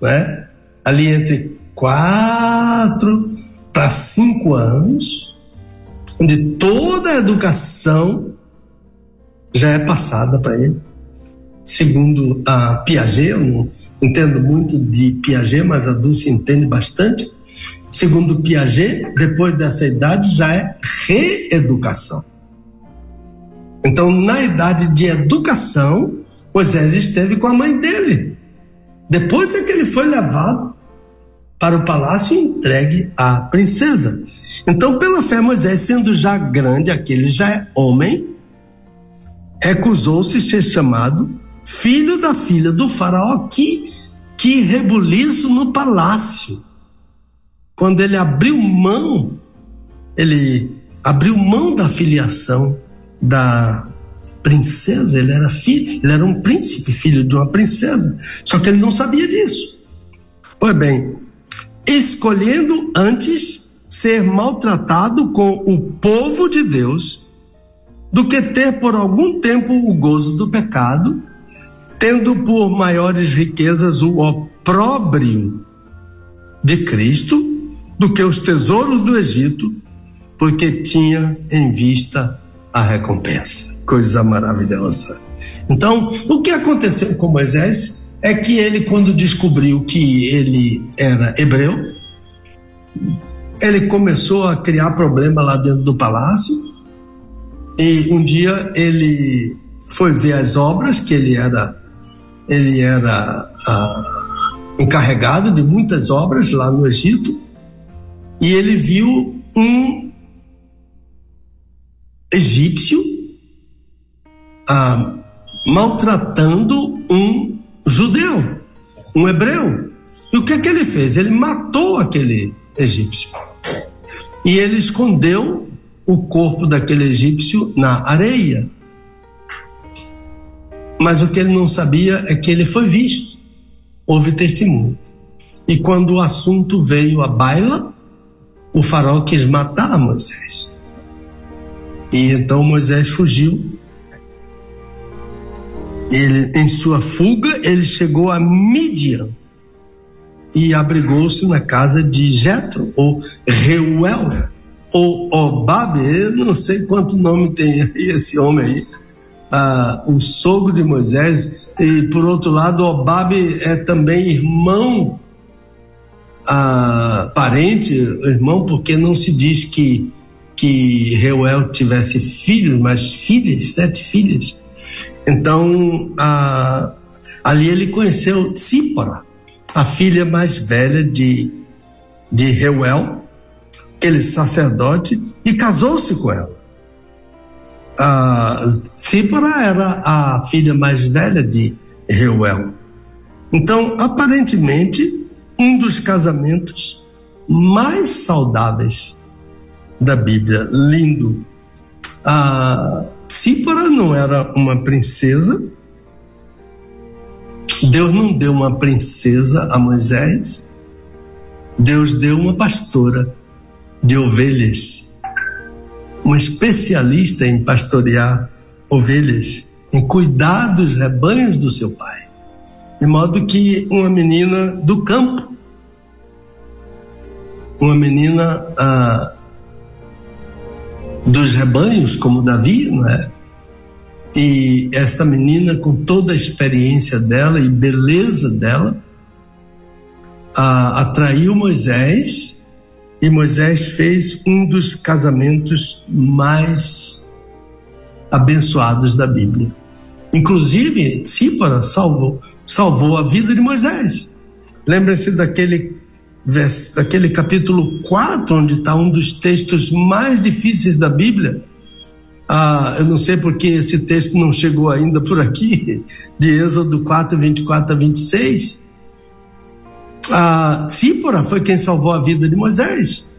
né? ali entre quatro para cinco anos, onde toda a educação já é passada para ele. Segundo a Piaget, eu não entendo muito de Piaget, mas a Dulce entende bastante. Segundo Piaget, depois dessa idade já é reeducação. Então, na idade de educação, Moisés esteve com a mãe dele. Depois é que ele foi levado para o palácio e entregue à princesa. Então, pela fé, Moisés, sendo já grande, aquele já é homem, recusou-se ser chamado filho da filha do faraó. Que, que rebuliço no palácio. Quando ele abriu mão, ele abriu mão da filiação da princesa, ele era filho, ele era um príncipe, filho de uma princesa. Só que ele não sabia disso. Pois bem, escolhendo antes ser maltratado com o povo de Deus do que ter por algum tempo o gozo do pecado, tendo por maiores riquezas o opróbrio de Cristo do que os tesouros do Egito, porque tinha em vista a recompensa. Coisa maravilhosa. Então, o que aconteceu com Moisés é que ele, quando descobriu que ele era hebreu, ele começou a criar problema lá dentro do palácio. E um dia ele foi ver as obras que ele era ele era ah, encarregado de muitas obras lá no Egito e ele viu um egípcio ah, maltratando um judeu, um hebreu. E o que, é que ele fez? Ele matou aquele egípcio. E ele escondeu o corpo daquele egípcio na areia. Mas o que ele não sabia é que ele foi visto, houve testemunho. E quando o assunto veio à baila, o faraó quis matar Moisés. E então Moisés fugiu. Ele, em sua fuga, ele chegou a Midian e abrigou-se na casa de Jetro ou Reuel ou Obabe, não sei quanto nome tem esse homem aí, ah, o sogro de Moisés, e por outro lado, Obabe é também irmão, ah, parente, irmão, porque não se diz que que Reuel tivesse filhos, mas filhas, sete filhas. Então, a, ali ele conheceu Tsípora, a filha mais velha de, de Reuel, aquele sacerdote, e casou-se com ela. A Tsípora era a filha mais velha de Reuel. Então, aparentemente, um dos casamentos mais saudáveis da Bíblia, lindo. A Sípora não era uma princesa, Deus não deu uma princesa a Moisés, Deus deu uma pastora de ovelhas, uma especialista em pastorear ovelhas, em cuidar dos rebanhos do seu pai. De modo que uma menina do campo, uma menina ah, dos rebanhos, como Davi, não é? E esta menina, com toda a experiência dela e beleza dela, a, atraiu Moisés e Moisés fez um dos casamentos mais abençoados da Bíblia. Inclusive, Sípora salvou, salvou a vida de Moisés. Lembre-se daquele, daquele capítulo 4, onde está um dos textos mais difíceis da Bíblia, ah, eu não sei porque esse texto não chegou ainda por aqui, de Êxodo 4, 24 a 26. Ah, Sípora foi quem salvou a vida de Moisés,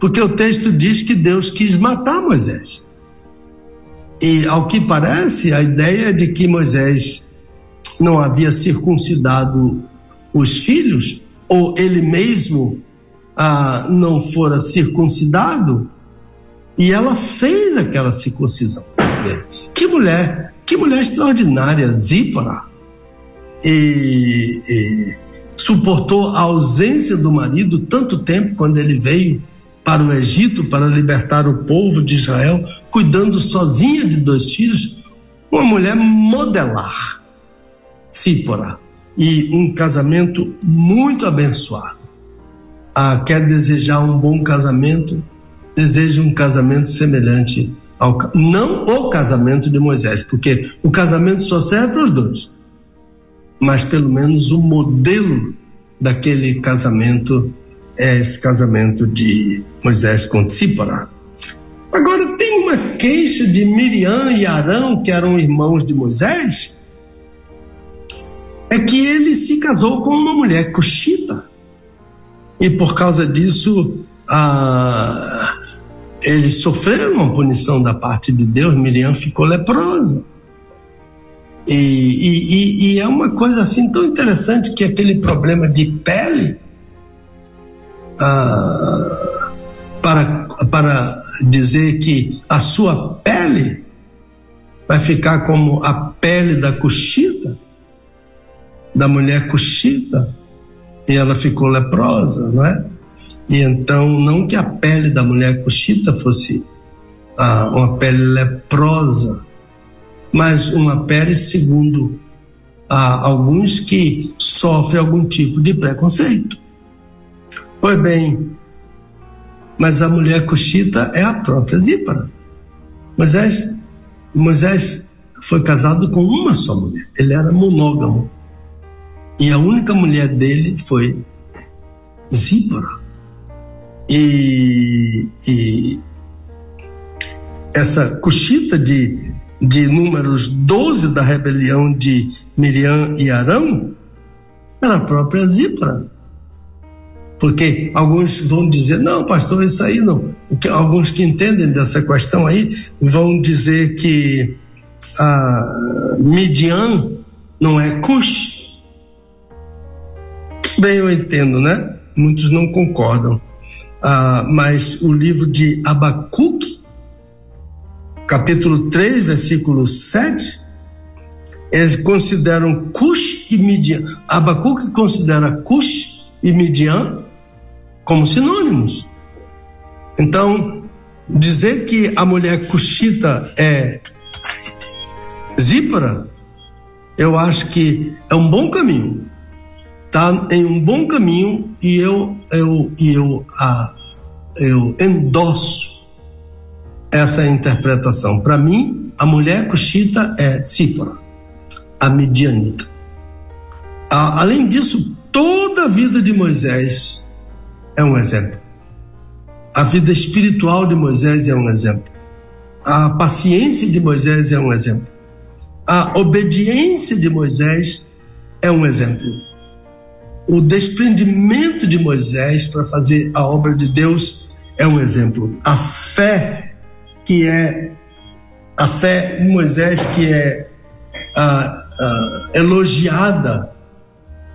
porque o texto diz que Deus quis matar Moisés. E, ao que parece, a ideia de que Moisés não havia circuncidado os filhos, ou ele mesmo ah, não fora circuncidado, e ela fez aquela circuncisão. Que mulher, que mulher extraordinária, Zípora. E, e suportou a ausência do marido tanto tempo quando ele veio para o Egito para libertar o povo de Israel, cuidando sozinha de dois filhos, uma mulher modelar, Sípora, e um casamento muito abençoado. Ah, quer desejar um bom casamento? deseja um casamento semelhante ao não o casamento de Moisés, porque o casamento só serve para os dois, mas pelo menos o modelo daquele casamento é esse casamento de Moisés com Tsípora. Agora tem uma queixa de Miriam e Arão, que eram irmãos de Moisés, é que ele se casou com uma mulher coxita. E por causa disso, a, eles sofreram uma punição da parte de Deus, Miriam ficou leprosa. E, e, e, é uma coisa assim tão interessante que aquele problema de pele, ah, para, para dizer que a sua pele vai ficar como a pele da coxita, da mulher coxita, e ela ficou leprosa, não é? E então, não que a pele da mulher coxita fosse ah, uma pele leprosa, mas uma pele segundo ah, alguns que sofrem algum tipo de preconceito. Pois bem, mas a mulher coxita é a própria Zípara. Moisés, Moisés foi casado com uma só mulher, ele era monógamo. E a única mulher dele foi Zípara. E, e essa cochita de, de números 12 da rebelião de Miriam e Arão era a própria Zípora. Porque alguns vão dizer, não, pastor, isso aí não. Alguns que entendem dessa questão aí vão dizer que a Midian não é Cush. Bem, eu entendo, né? Muitos não concordam ah, mas o livro de Abacuque, capítulo 3, versículo 7, eles consideram Cush e Midian. Abacuque considera Cush e Midian como sinônimos. Então, dizer que a mulher cuxita é Zípara, eu acho que é um bom caminho está em um bom caminho e eu eu eu a eu endosso essa interpretação. Para mim, a mulher cuxita é Tzipora, a medianita. A, além disso, toda a vida de Moisés é um exemplo. A vida espiritual de Moisés é um exemplo. A paciência de Moisés é um exemplo. A obediência de Moisés é um exemplo o desprendimento de Moisés para fazer a obra de Deus é um exemplo. A fé que é a fé de Moisés que é ah, elogiada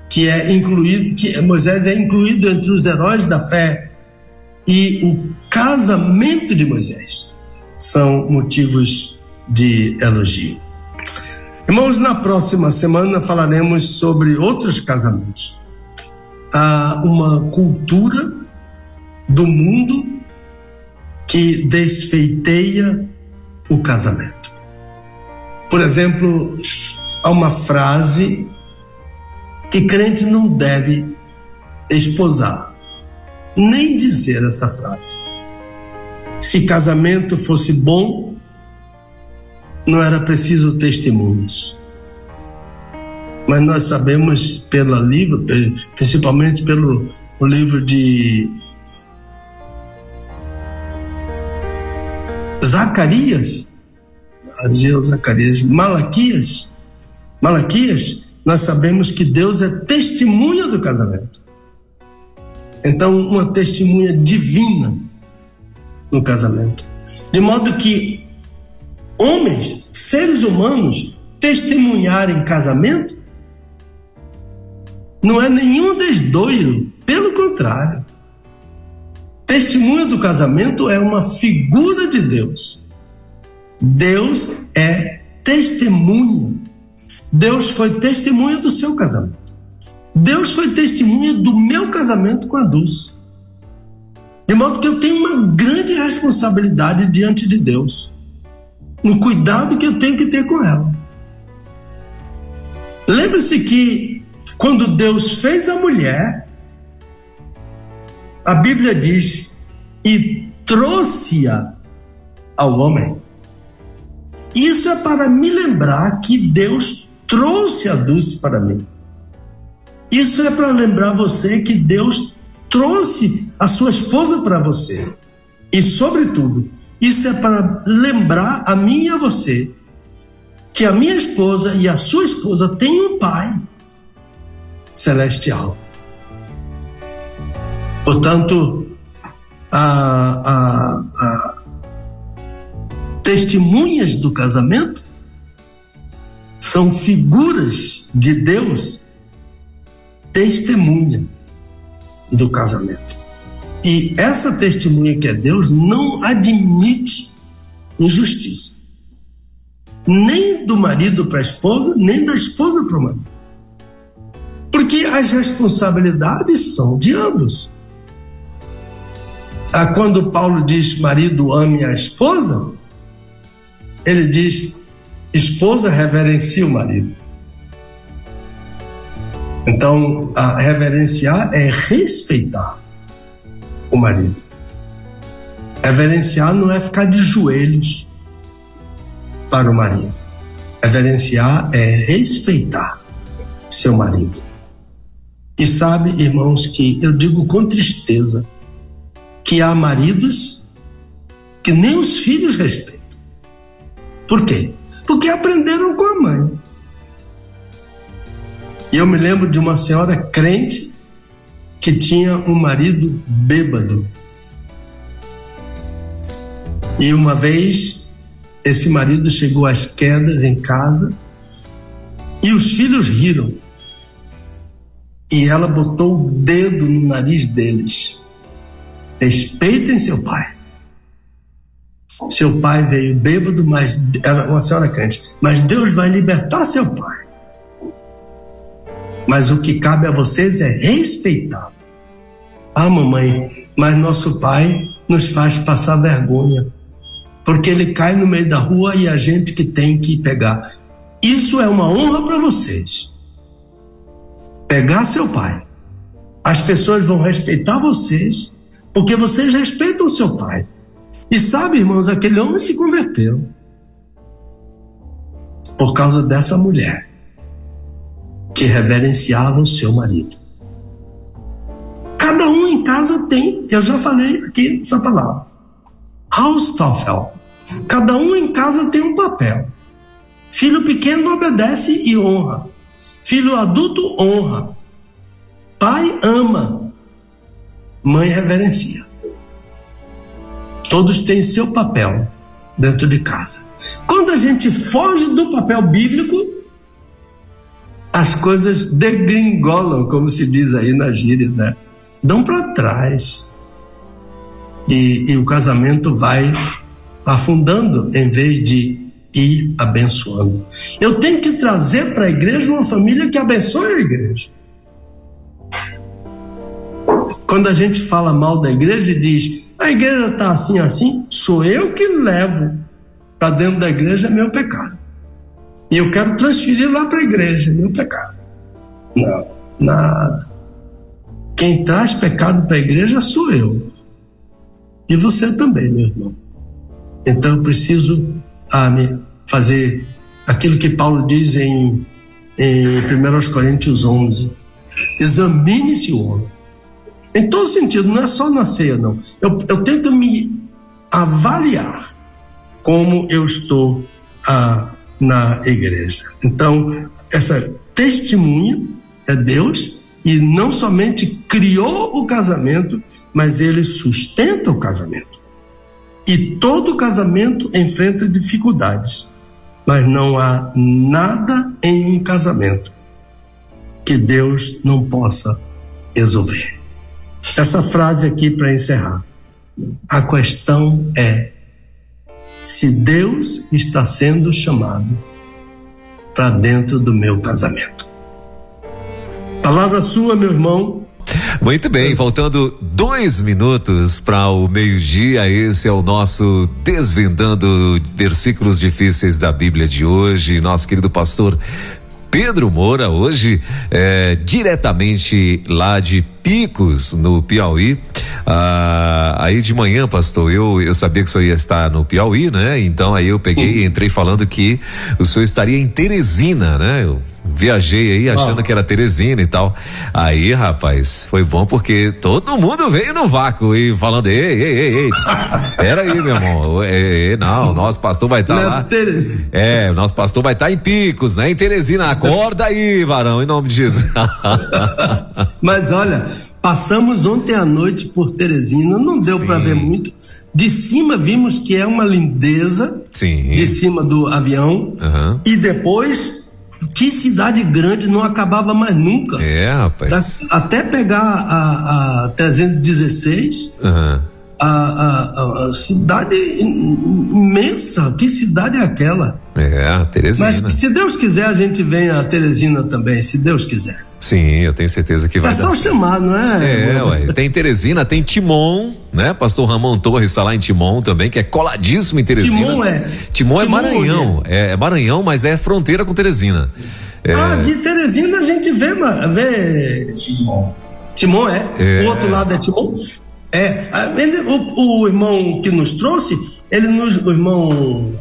que é incluído, que Moisés é incluído entre os heróis da fé e o casamento de Moisés são motivos de elogio. Irmãos, na próxima semana falaremos sobre outros casamentos. Há uma cultura do mundo que desfeiteia o casamento. Por exemplo, há uma frase que crente não deve esposar, nem dizer essa frase. Se casamento fosse bom, não era preciso testemunhos. Mas nós sabemos pelo livro, principalmente pelo o livro de Zacarias, Zacarias, Malaquias, Malaquias, nós sabemos que Deus é testemunha do casamento. Então, uma testemunha divina no casamento. De modo que homens, seres humanos, testemunharem casamento não é nenhum desdoiro, pelo contrário. Testemunho do casamento é uma figura de Deus. Deus é testemunha. Deus foi testemunha do seu casamento. Deus foi testemunha do meu casamento com a Dulce. De modo que eu tenho uma grande responsabilidade diante de Deus no cuidado que eu tenho que ter com ela. Lembre-se que quando Deus fez a mulher, a Bíblia diz, e trouxe-a ao homem. Isso é para me lembrar que Deus trouxe a Dulce para mim. Isso é para lembrar você que Deus trouxe a sua esposa para você. E, sobretudo, isso é para lembrar a mim e a você que a minha esposa e a sua esposa têm um pai celestial. Portanto, a, a, a testemunhas do casamento são figuras de Deus, testemunha do casamento. E essa testemunha que é Deus não admite injustiça. Nem do marido para a esposa, nem da esposa para o marido. Porque as responsabilidades são de ambos. Ah, quando Paulo diz marido ame a esposa, ele diz esposa reverencia o marido. Então, a reverenciar é respeitar o marido. Reverenciar não é ficar de joelhos para o marido. Reverenciar é respeitar seu marido. E sabe, irmãos, que eu digo com tristeza que há maridos que nem os filhos respeitam. Por quê? Porque aprenderam com a mãe. E eu me lembro de uma senhora crente que tinha um marido bêbado. E uma vez esse marido chegou às quedas em casa e os filhos riram. E ela botou o dedo no nariz deles. Respeitem seu pai. Seu pai veio bêbado, mas era uma senhora crente. Mas Deus vai libertar seu pai. Mas o que cabe a vocês é respeitar. Ah, mamãe, mas nosso pai nos faz passar vergonha. Porque ele cai no meio da rua e a gente que tem que pegar. Isso é uma honra para vocês. Pegar seu pai. As pessoas vão respeitar vocês, porque vocês respeitam seu pai. E sabe, irmãos, aquele homem se converteu por causa dessa mulher que reverenciava o seu marido. Cada um em casa tem, eu já falei aqui essa palavra, Haustofel. Cada um em casa tem um papel. Filho pequeno obedece e honra. Filho adulto honra. Pai ama. Mãe reverencia. Todos têm seu papel dentro de casa. Quando a gente foge do papel bíblico, as coisas degringolam, como se diz aí na gíria, né? Dão para trás. E, e o casamento vai afundando em vez de ir abençoando. Eu tenho que trazer para a igreja uma família que abençoe a igreja. Quando a gente fala mal da igreja e diz, a igreja está assim, assim, sou eu que levo para dentro da igreja meu pecado. E eu quero transferir lá para a igreja meu pecado. Não, nada. Quem traz pecado para a igreja sou eu. E você também, meu irmão. Então eu preciso ah, fazer aquilo que Paulo diz em, em 1 Coríntios 11. Examine-se o homem. Em todo sentido, não é só na ceia, não. Eu, eu tento me avaliar como eu estou ah, na igreja. Então, essa testemunha é Deus e não somente criou o casamento, mas ele sustenta o casamento. E todo casamento enfrenta dificuldades, mas não há nada em um casamento que Deus não possa resolver. Essa frase aqui para encerrar. A questão é se Deus está sendo chamado para dentro do meu casamento. Palavra sua, meu irmão. Muito bem, faltando dois minutos para o meio-dia, esse é o nosso Desvendando Versículos Difíceis da Bíblia de hoje. Nosso querido pastor Pedro Moura, hoje é, diretamente lá de Picos, no Piauí. Ah, aí de manhã, pastor, eu, eu sabia que o senhor ia estar no Piauí, né? Então aí eu peguei e entrei falando que o senhor estaria em Teresina, né? Eu viajei aí achando ah. que era Teresina e tal. Aí, rapaz, foi bom porque todo mundo veio no vácuo e falando, ei, ei, ei, ei, pera aí, meu irmão, ei, ei, não, nosso pastor vai estar tá lá. Teresina. É, o nosso pastor vai estar tá em Picos, né? Em Teresina, acorda aí, varão, em nome de Jesus. [laughs] Mas olha, passamos ontem à noite por Teresina, não deu para ver muito. De cima vimos que é uma lindeza, Sim. de cima do avião, uhum. e depois que cidade grande não acabava mais nunca. É, rapaz. Até pegar a, a 316, uhum. A, a, a, cidade imensa. Que cidade é aquela? É, Teresina. Mas se Deus quiser, a gente vem a Teresina também, se Deus quiser. Sim, eu tenho certeza que vai. É só chamar, não é? É, ué. Tem Teresina, tem Timon, né? Pastor Ramon Torres está lá em Timon também, que é coladíssimo em Teresina. Timon é. Timon, é Maranhão. É, é Maranhão, mas é fronteira com Teresina. É... Ah, de Teresina a gente vê, vê. Timon. Timon é. é. O outro lado é Timon. É. Ele, o, o irmão que nos trouxe, ele nos. O irmão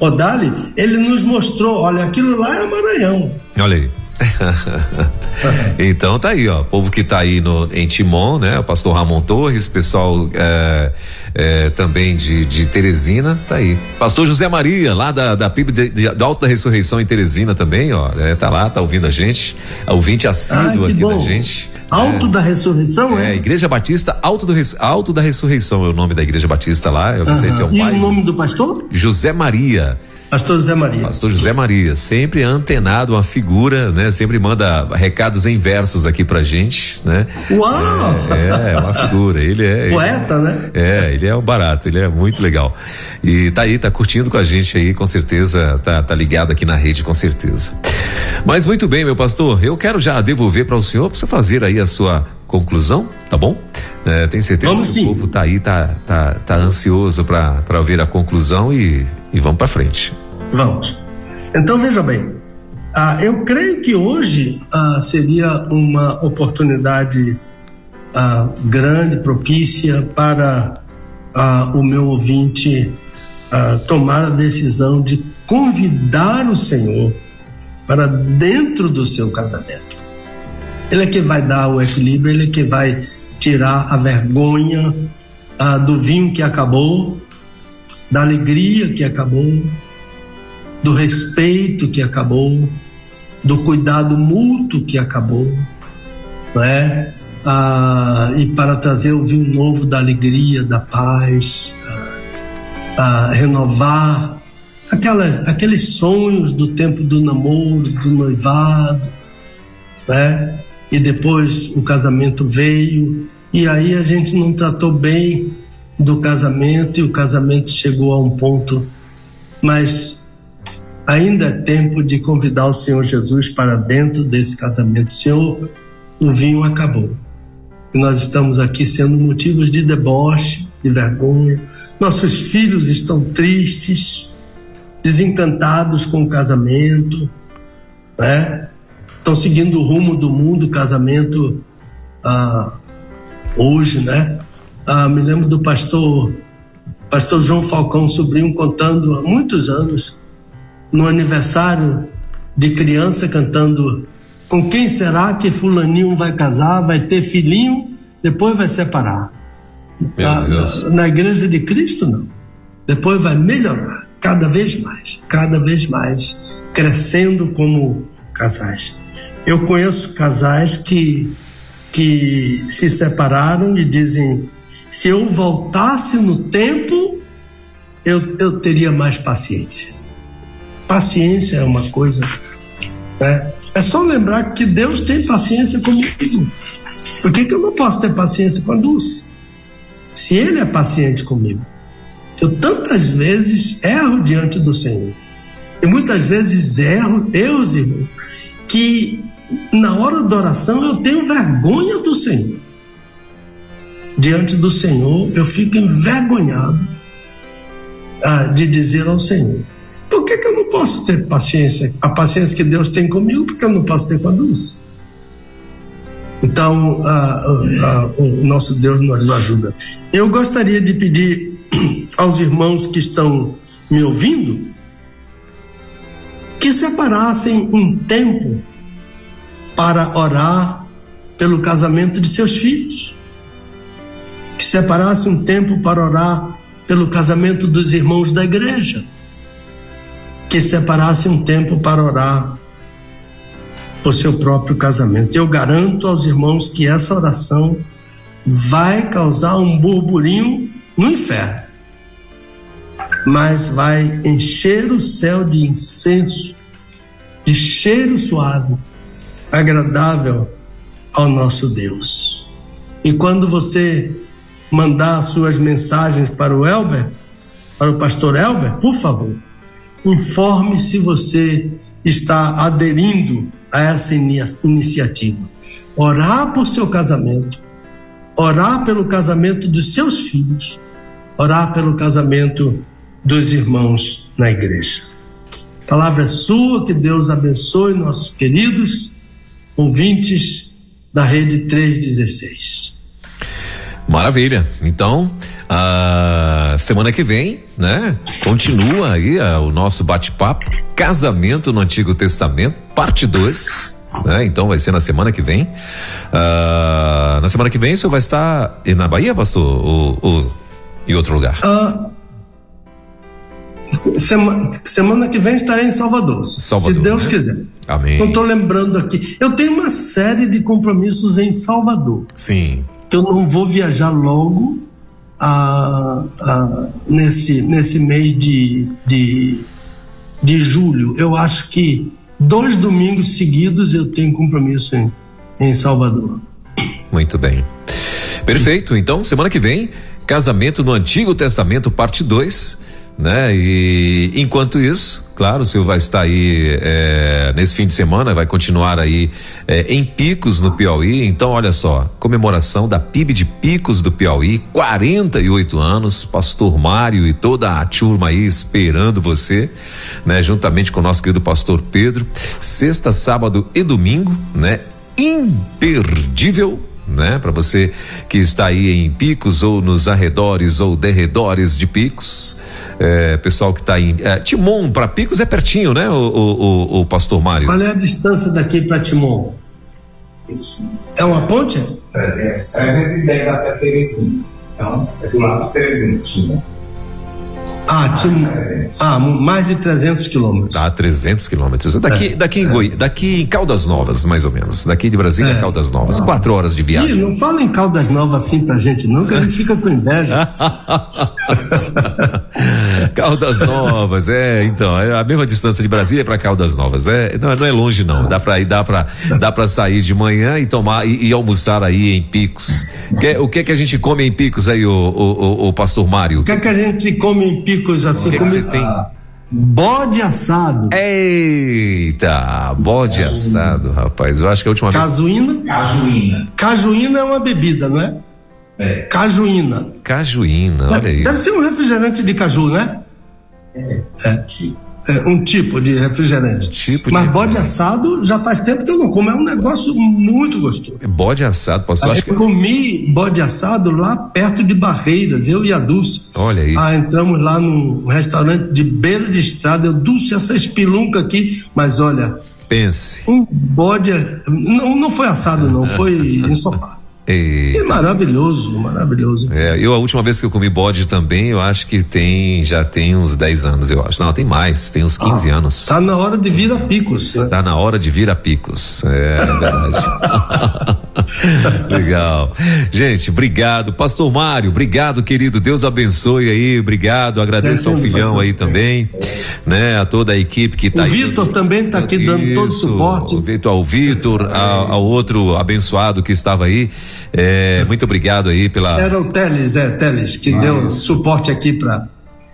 Odali, ele nos mostrou: olha, aquilo lá é Maranhão. Olha aí. [laughs] então tá aí, ó. O povo que tá aí no, em Timon, né? O pastor Ramon Torres, pessoal é, é, também de, de Teresina, tá aí. Pastor José Maria, lá da, da PIB de, de, da Alta Ressurreição em Teresina também, ó. É, tá lá, tá ouvindo a gente. Ouvinte assíduo aqui bom. da gente. Alto é. da Ressurreição, é? É, Igreja Batista Alto, do, Alto da Ressurreição é o nome da Igreja Batista lá. Eu não sei se é o e pai. E o nome do pastor? José Maria. Pastor José Maria. Pastor José Maria, sempre antenado, uma figura, né? Sempre manda recados em versos aqui pra gente, né? Uau! É, é uma figura, ele é. Poeta, ele, né? É, ele é um barato, ele é muito legal. E tá aí, tá curtindo com a gente aí, com certeza, tá, tá ligado aqui na rede, com certeza. Mas muito bem, meu pastor, eu quero já devolver para o senhor, para você fazer aí a sua conclusão, tá bom? É, tenho certeza vamos que sim. o povo tá aí, tá, tá, tá ansioso para ver a conclusão e, e vamos para frente. Vamos. Então veja bem, ah, eu creio que hoje ah, seria uma oportunidade ah, grande, propícia para ah, o meu ouvinte ah, tomar a decisão de convidar o Senhor para dentro do seu casamento. Ele é que vai dar o equilíbrio, ele é que vai tirar a vergonha ah, do vinho que acabou, da alegria que acabou, do respeito que acabou, do cuidado mútuo que acabou, né? Ah, e para trazer o vinho novo da alegria, da paz, ah, ah, renovar aquela, aqueles sonhos do tempo do namoro, do noivado, né? E depois o casamento veio, e aí a gente não tratou bem do casamento, e o casamento chegou a um ponto, mas ainda é tempo de convidar o Senhor Jesus para dentro desse casamento. Senhor, o vinho acabou. E nós estamos aqui sendo motivos de deboche, de vergonha. Nossos filhos estão tristes, desencantados com o casamento, né? Estão seguindo o rumo do mundo, casamento ah, hoje, né? Ah, me lembro do pastor, pastor João Falcão, sobrinho, contando há muitos anos, no aniversário de criança, cantando com quem será que fulaninho vai casar, vai ter filhinho, depois vai separar? Na, na, igreja de Cristo, não. Depois vai melhorar, cada vez mais, cada vez mais, crescendo como casais. Eu conheço casais que, que se separaram e dizem: se eu voltasse no tempo, eu, eu teria mais paciência. Paciência é uma coisa né? É só lembrar que Deus tem paciência comigo. Por que, que eu não posso ter paciência com a Dulce? Se Ele é paciente comigo. Eu tantas vezes erro diante do Senhor. E muitas vezes erro, Deus, irmão, que na hora da oração eu tenho vergonha do Senhor. Diante do Senhor eu fico envergonhado ah, de dizer ao Senhor: por que, que eu não posso ter paciência? A paciência que Deus tem comigo, porque eu não posso ter com a Dulce? Então, o nosso Deus nos ajuda. Eu gostaria de pedir [clears throat] aos irmãos que estão me ouvindo que separassem um tempo para orar pelo casamento de seus filhos, que separassem um tempo para orar pelo casamento dos irmãos da igreja que separasse um tempo para orar por seu próprio casamento. Eu garanto aos irmãos que essa oração vai causar um burburinho no inferno, mas vai encher o céu de incenso, de cheiro suave, agradável ao nosso Deus. E quando você mandar suas mensagens para o Elber, para o pastor Elber, por favor, informe se você está aderindo a essa iniciativa. Orar por seu casamento, orar pelo casamento dos seus filhos, orar pelo casamento dos irmãos na igreja. A palavra é sua, que Deus abençoe nossos queridos ouvintes da Rede 316. Maravilha. Então, a semana que vem, né? Continua aí a, o nosso bate-papo, casamento no Antigo Testamento, parte 2. Né? Então vai ser na semana que vem. Uh, na semana que vem o senhor vai estar na Bahia, pastor? Ou, ou em outro lugar? Uh, semana, semana que vem estarei em Salvador. Salvador se Deus né? quiser. Amém. Não estou lembrando aqui. Eu tenho uma série de compromissos em Salvador. Sim. Que eu não vou viajar logo a, a, nesse, nesse mês de, de, de julho. Eu acho que dois domingos seguidos eu tenho compromisso em, em Salvador. Muito bem. Perfeito. Então, semana que vem, casamento no Antigo Testamento, parte 2 né? E enquanto isso, claro, o senhor vai estar aí é, nesse fim de semana, vai continuar aí é, em Picos no Piauí. Então, olha só, comemoração da PIB de Picos do Piauí, 48 anos, Pastor Mário e toda a turma aí esperando você, né? Juntamente com o nosso querido Pastor Pedro, sexta, sábado e domingo, né? Imperdível né? Para você que está aí em Picos ou nos arredores ou derredores de Picos, é, pessoal que está em é, Timon para Picos é pertinho, né? O, o, o, o pastor Mário. Qual é a distância daqui para Timon? Isso. É uma ponte? 300, 310 até Terezinha. Então, é do lado de Terezinha, Timon. Ah, tinha, ah, mais de 300 quilômetros. Tá, 300 quilômetros. Daqui, É. daqui, em Goi, daqui em Caldas Novas, mais ou menos. Daqui de Brasília, É. Caldas Novas. Quatro horas de Ih, viagem. não fala em Caldas Novas assim pra gente, não, que a gente fica com inveja. [laughs] Caldas Novas, é, então, é a mesma distância de Brasília para Caldas Novas, é, não, não é longe não, dá para ir, dá para, dá para sair de manhã e tomar e, e almoçar aí em Picos. Que- o que é que a gente come em Picos aí, o, o, o, o pastor Mário? O que é que a gente come em picos assim? O que é que come você tem? Bode assado, Eita, bode assado, rapaz. Eu acho que a última vez. cajuína. Cajuína. Cajuína é uma bebida, não é? É. Cajuína. Cajuína, olha aí. Deve ser um refrigerante de caju, né? É. É, um tipo de refrigerante. Tipo de Mas bode assado já faz tempo que eu não como. É um negócio muito gostoso. Bode assado, pastor. Acho que. Eu comi bode assado lá perto de Barreiras, eu e a Dulce. Olha aí. Ah, entramos lá num restaurante de beira de estrada. Eu, Dulce, essa espelunca aqui. Mas olha, Pense. um bode. Não, não foi assado, não, foi [laughs] ensopado. E- É maravilhoso, maravilhoso. É, eu a última vez que eu comi bode também, eu acho que tem já tem uns 10 anos, eu acho. Não, tem mais, tem uns 15 anos. Tá na hora de vir a picos, né? Tá na hora de vir a picos. É, é verdade. [laughs] Legal. Gente, obrigado. Pastor Mário, obrigado, querido. Deus abençoe aí. Obrigado. Agradeço ao filhão pastor. aí também, né? A toda a equipe que tá O aí. Vitor também tá aqui dando todo o Isso, suporte. o Vitor, ao Vitor, ao, ao outro abençoado que estava aí. É, muito obrigado aí pela. Era o Teles, é, Teles, que deu suporte aqui para.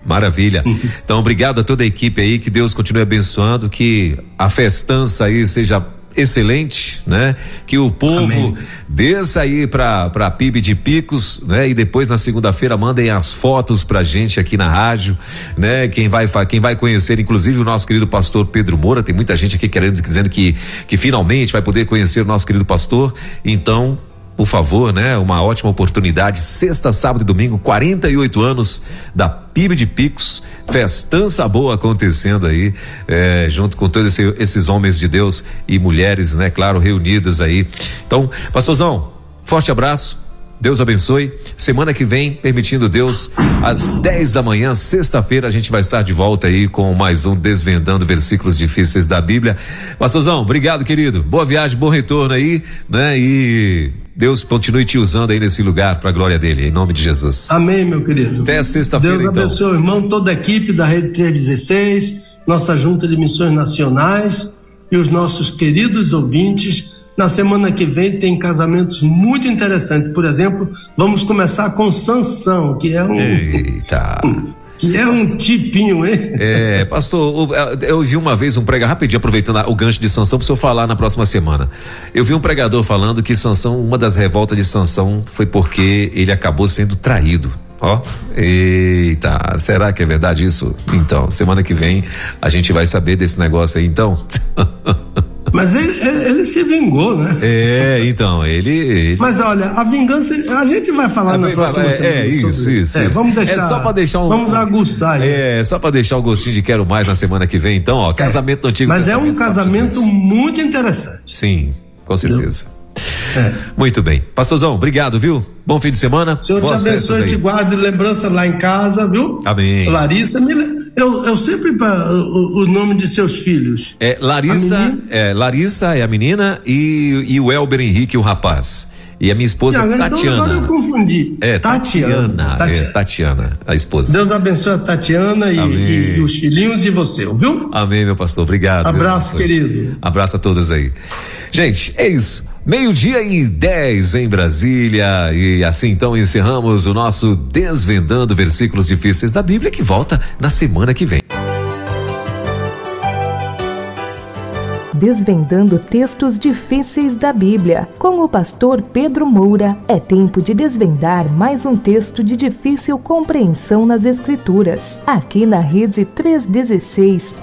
Maravilha. [laughs] Então, obrigado a toda a equipe aí, que Deus continue abençoando, que a festança aí seja excelente, né? Que o povo Amém. desça aí pra, pra PIB de Picos, né? E depois na segunda-feira mandem as fotos pra gente aqui na rádio, né? Quem vai, quem vai conhecer, inclusive o nosso querido pastor Pedro Moura, tem muita gente aqui querendo, dizendo que, que finalmente vai poder conhecer o nosso querido pastor, então por favor, né? Uma ótima oportunidade. Sexta, sábado e domingo, 48 anos da PIB de Picos. Festança boa acontecendo aí, eh, junto com todos esse- esses homens de Deus e mulheres, né? Claro, reunidas aí. Então, pastorzão, forte abraço. Deus abençoe. Semana que vem, permitindo Deus, às 10 da manhã, sexta-feira, a gente vai estar de volta aí com mais um Desvendando Versículos Difíceis da Bíblia. Pastorzão, obrigado, querido. Boa viagem, bom retorno aí, né? E Deus continue te usando aí nesse lugar para a glória dele, em nome de Jesus. Amém, meu querido. Até sexta-feira, Deus então. abençoe o irmão, toda a equipe da Rede 316, nossa Junta de Missões Nacionais e os nossos queridos ouvintes. Na semana que vem tem casamentos muito interessantes. Por exemplo, vamos começar com Sansão, que é um, Eita. Que é um tipinho, hein? É, pastor, o- eu vi uma vez um pregador, rapidinho, aproveitando o gancho de Sansão para o senhor falar na próxima semana. Eu vi um pregador falando que Sansão, uma das revoltas de Sansão foi porque ele acabou sendo traído. Ó, eita, será que é verdade isso? Então, semana que vem a gente vai saber desse negócio aí, então. [laughs] Mas ele, ele- ele se vingou, né? é, então, ele. ele Mas olha, a vingança, a gente vai falar na vai próxima falar- é, semana. é, isso, isso, É, isso. Vamos deixar. É só pra deixar um- Vamos aguçar. aí. É, só para deixar o gostinho de quero mais na semana que vem, então, ó, casamento no antigo Mas é um casamento muito interessante. Sim, com certeza. É. Muito bem. Pastorzão, obrigado, viu? Bom fim de semana. Senhor Boas te abençoe, te guarde lembrança lá em casa, viu? Amém. Larissa, me eu, eu sempre o, o nome de seus filhos. É, Larissa, é, Larissa é a menina e, e o Elber Henrique, o rapaz. E a minha esposa Não, então agora eu Tatiana. confundi. É, Tatiana. Tatiana. É, Tatiana, a esposa. Deus abençoe a Tatiana e, e- e os filhinhos e você, viu? Amém, meu pastor. Obrigado. Abraço, querido. Abraço a todos aí. Gente, é isso. Meio-dia e 10 em Brasília. E assim então encerramos o nosso Desvendando Versículos Difíceis da Bíblia, que volta na semana que vem. Desvendando textos difíceis da Bíblia. Com o pastor Pedro Moura, é tempo de desvendar mais um texto de difícil compreensão nas Escrituras. Aqui na Rede 316,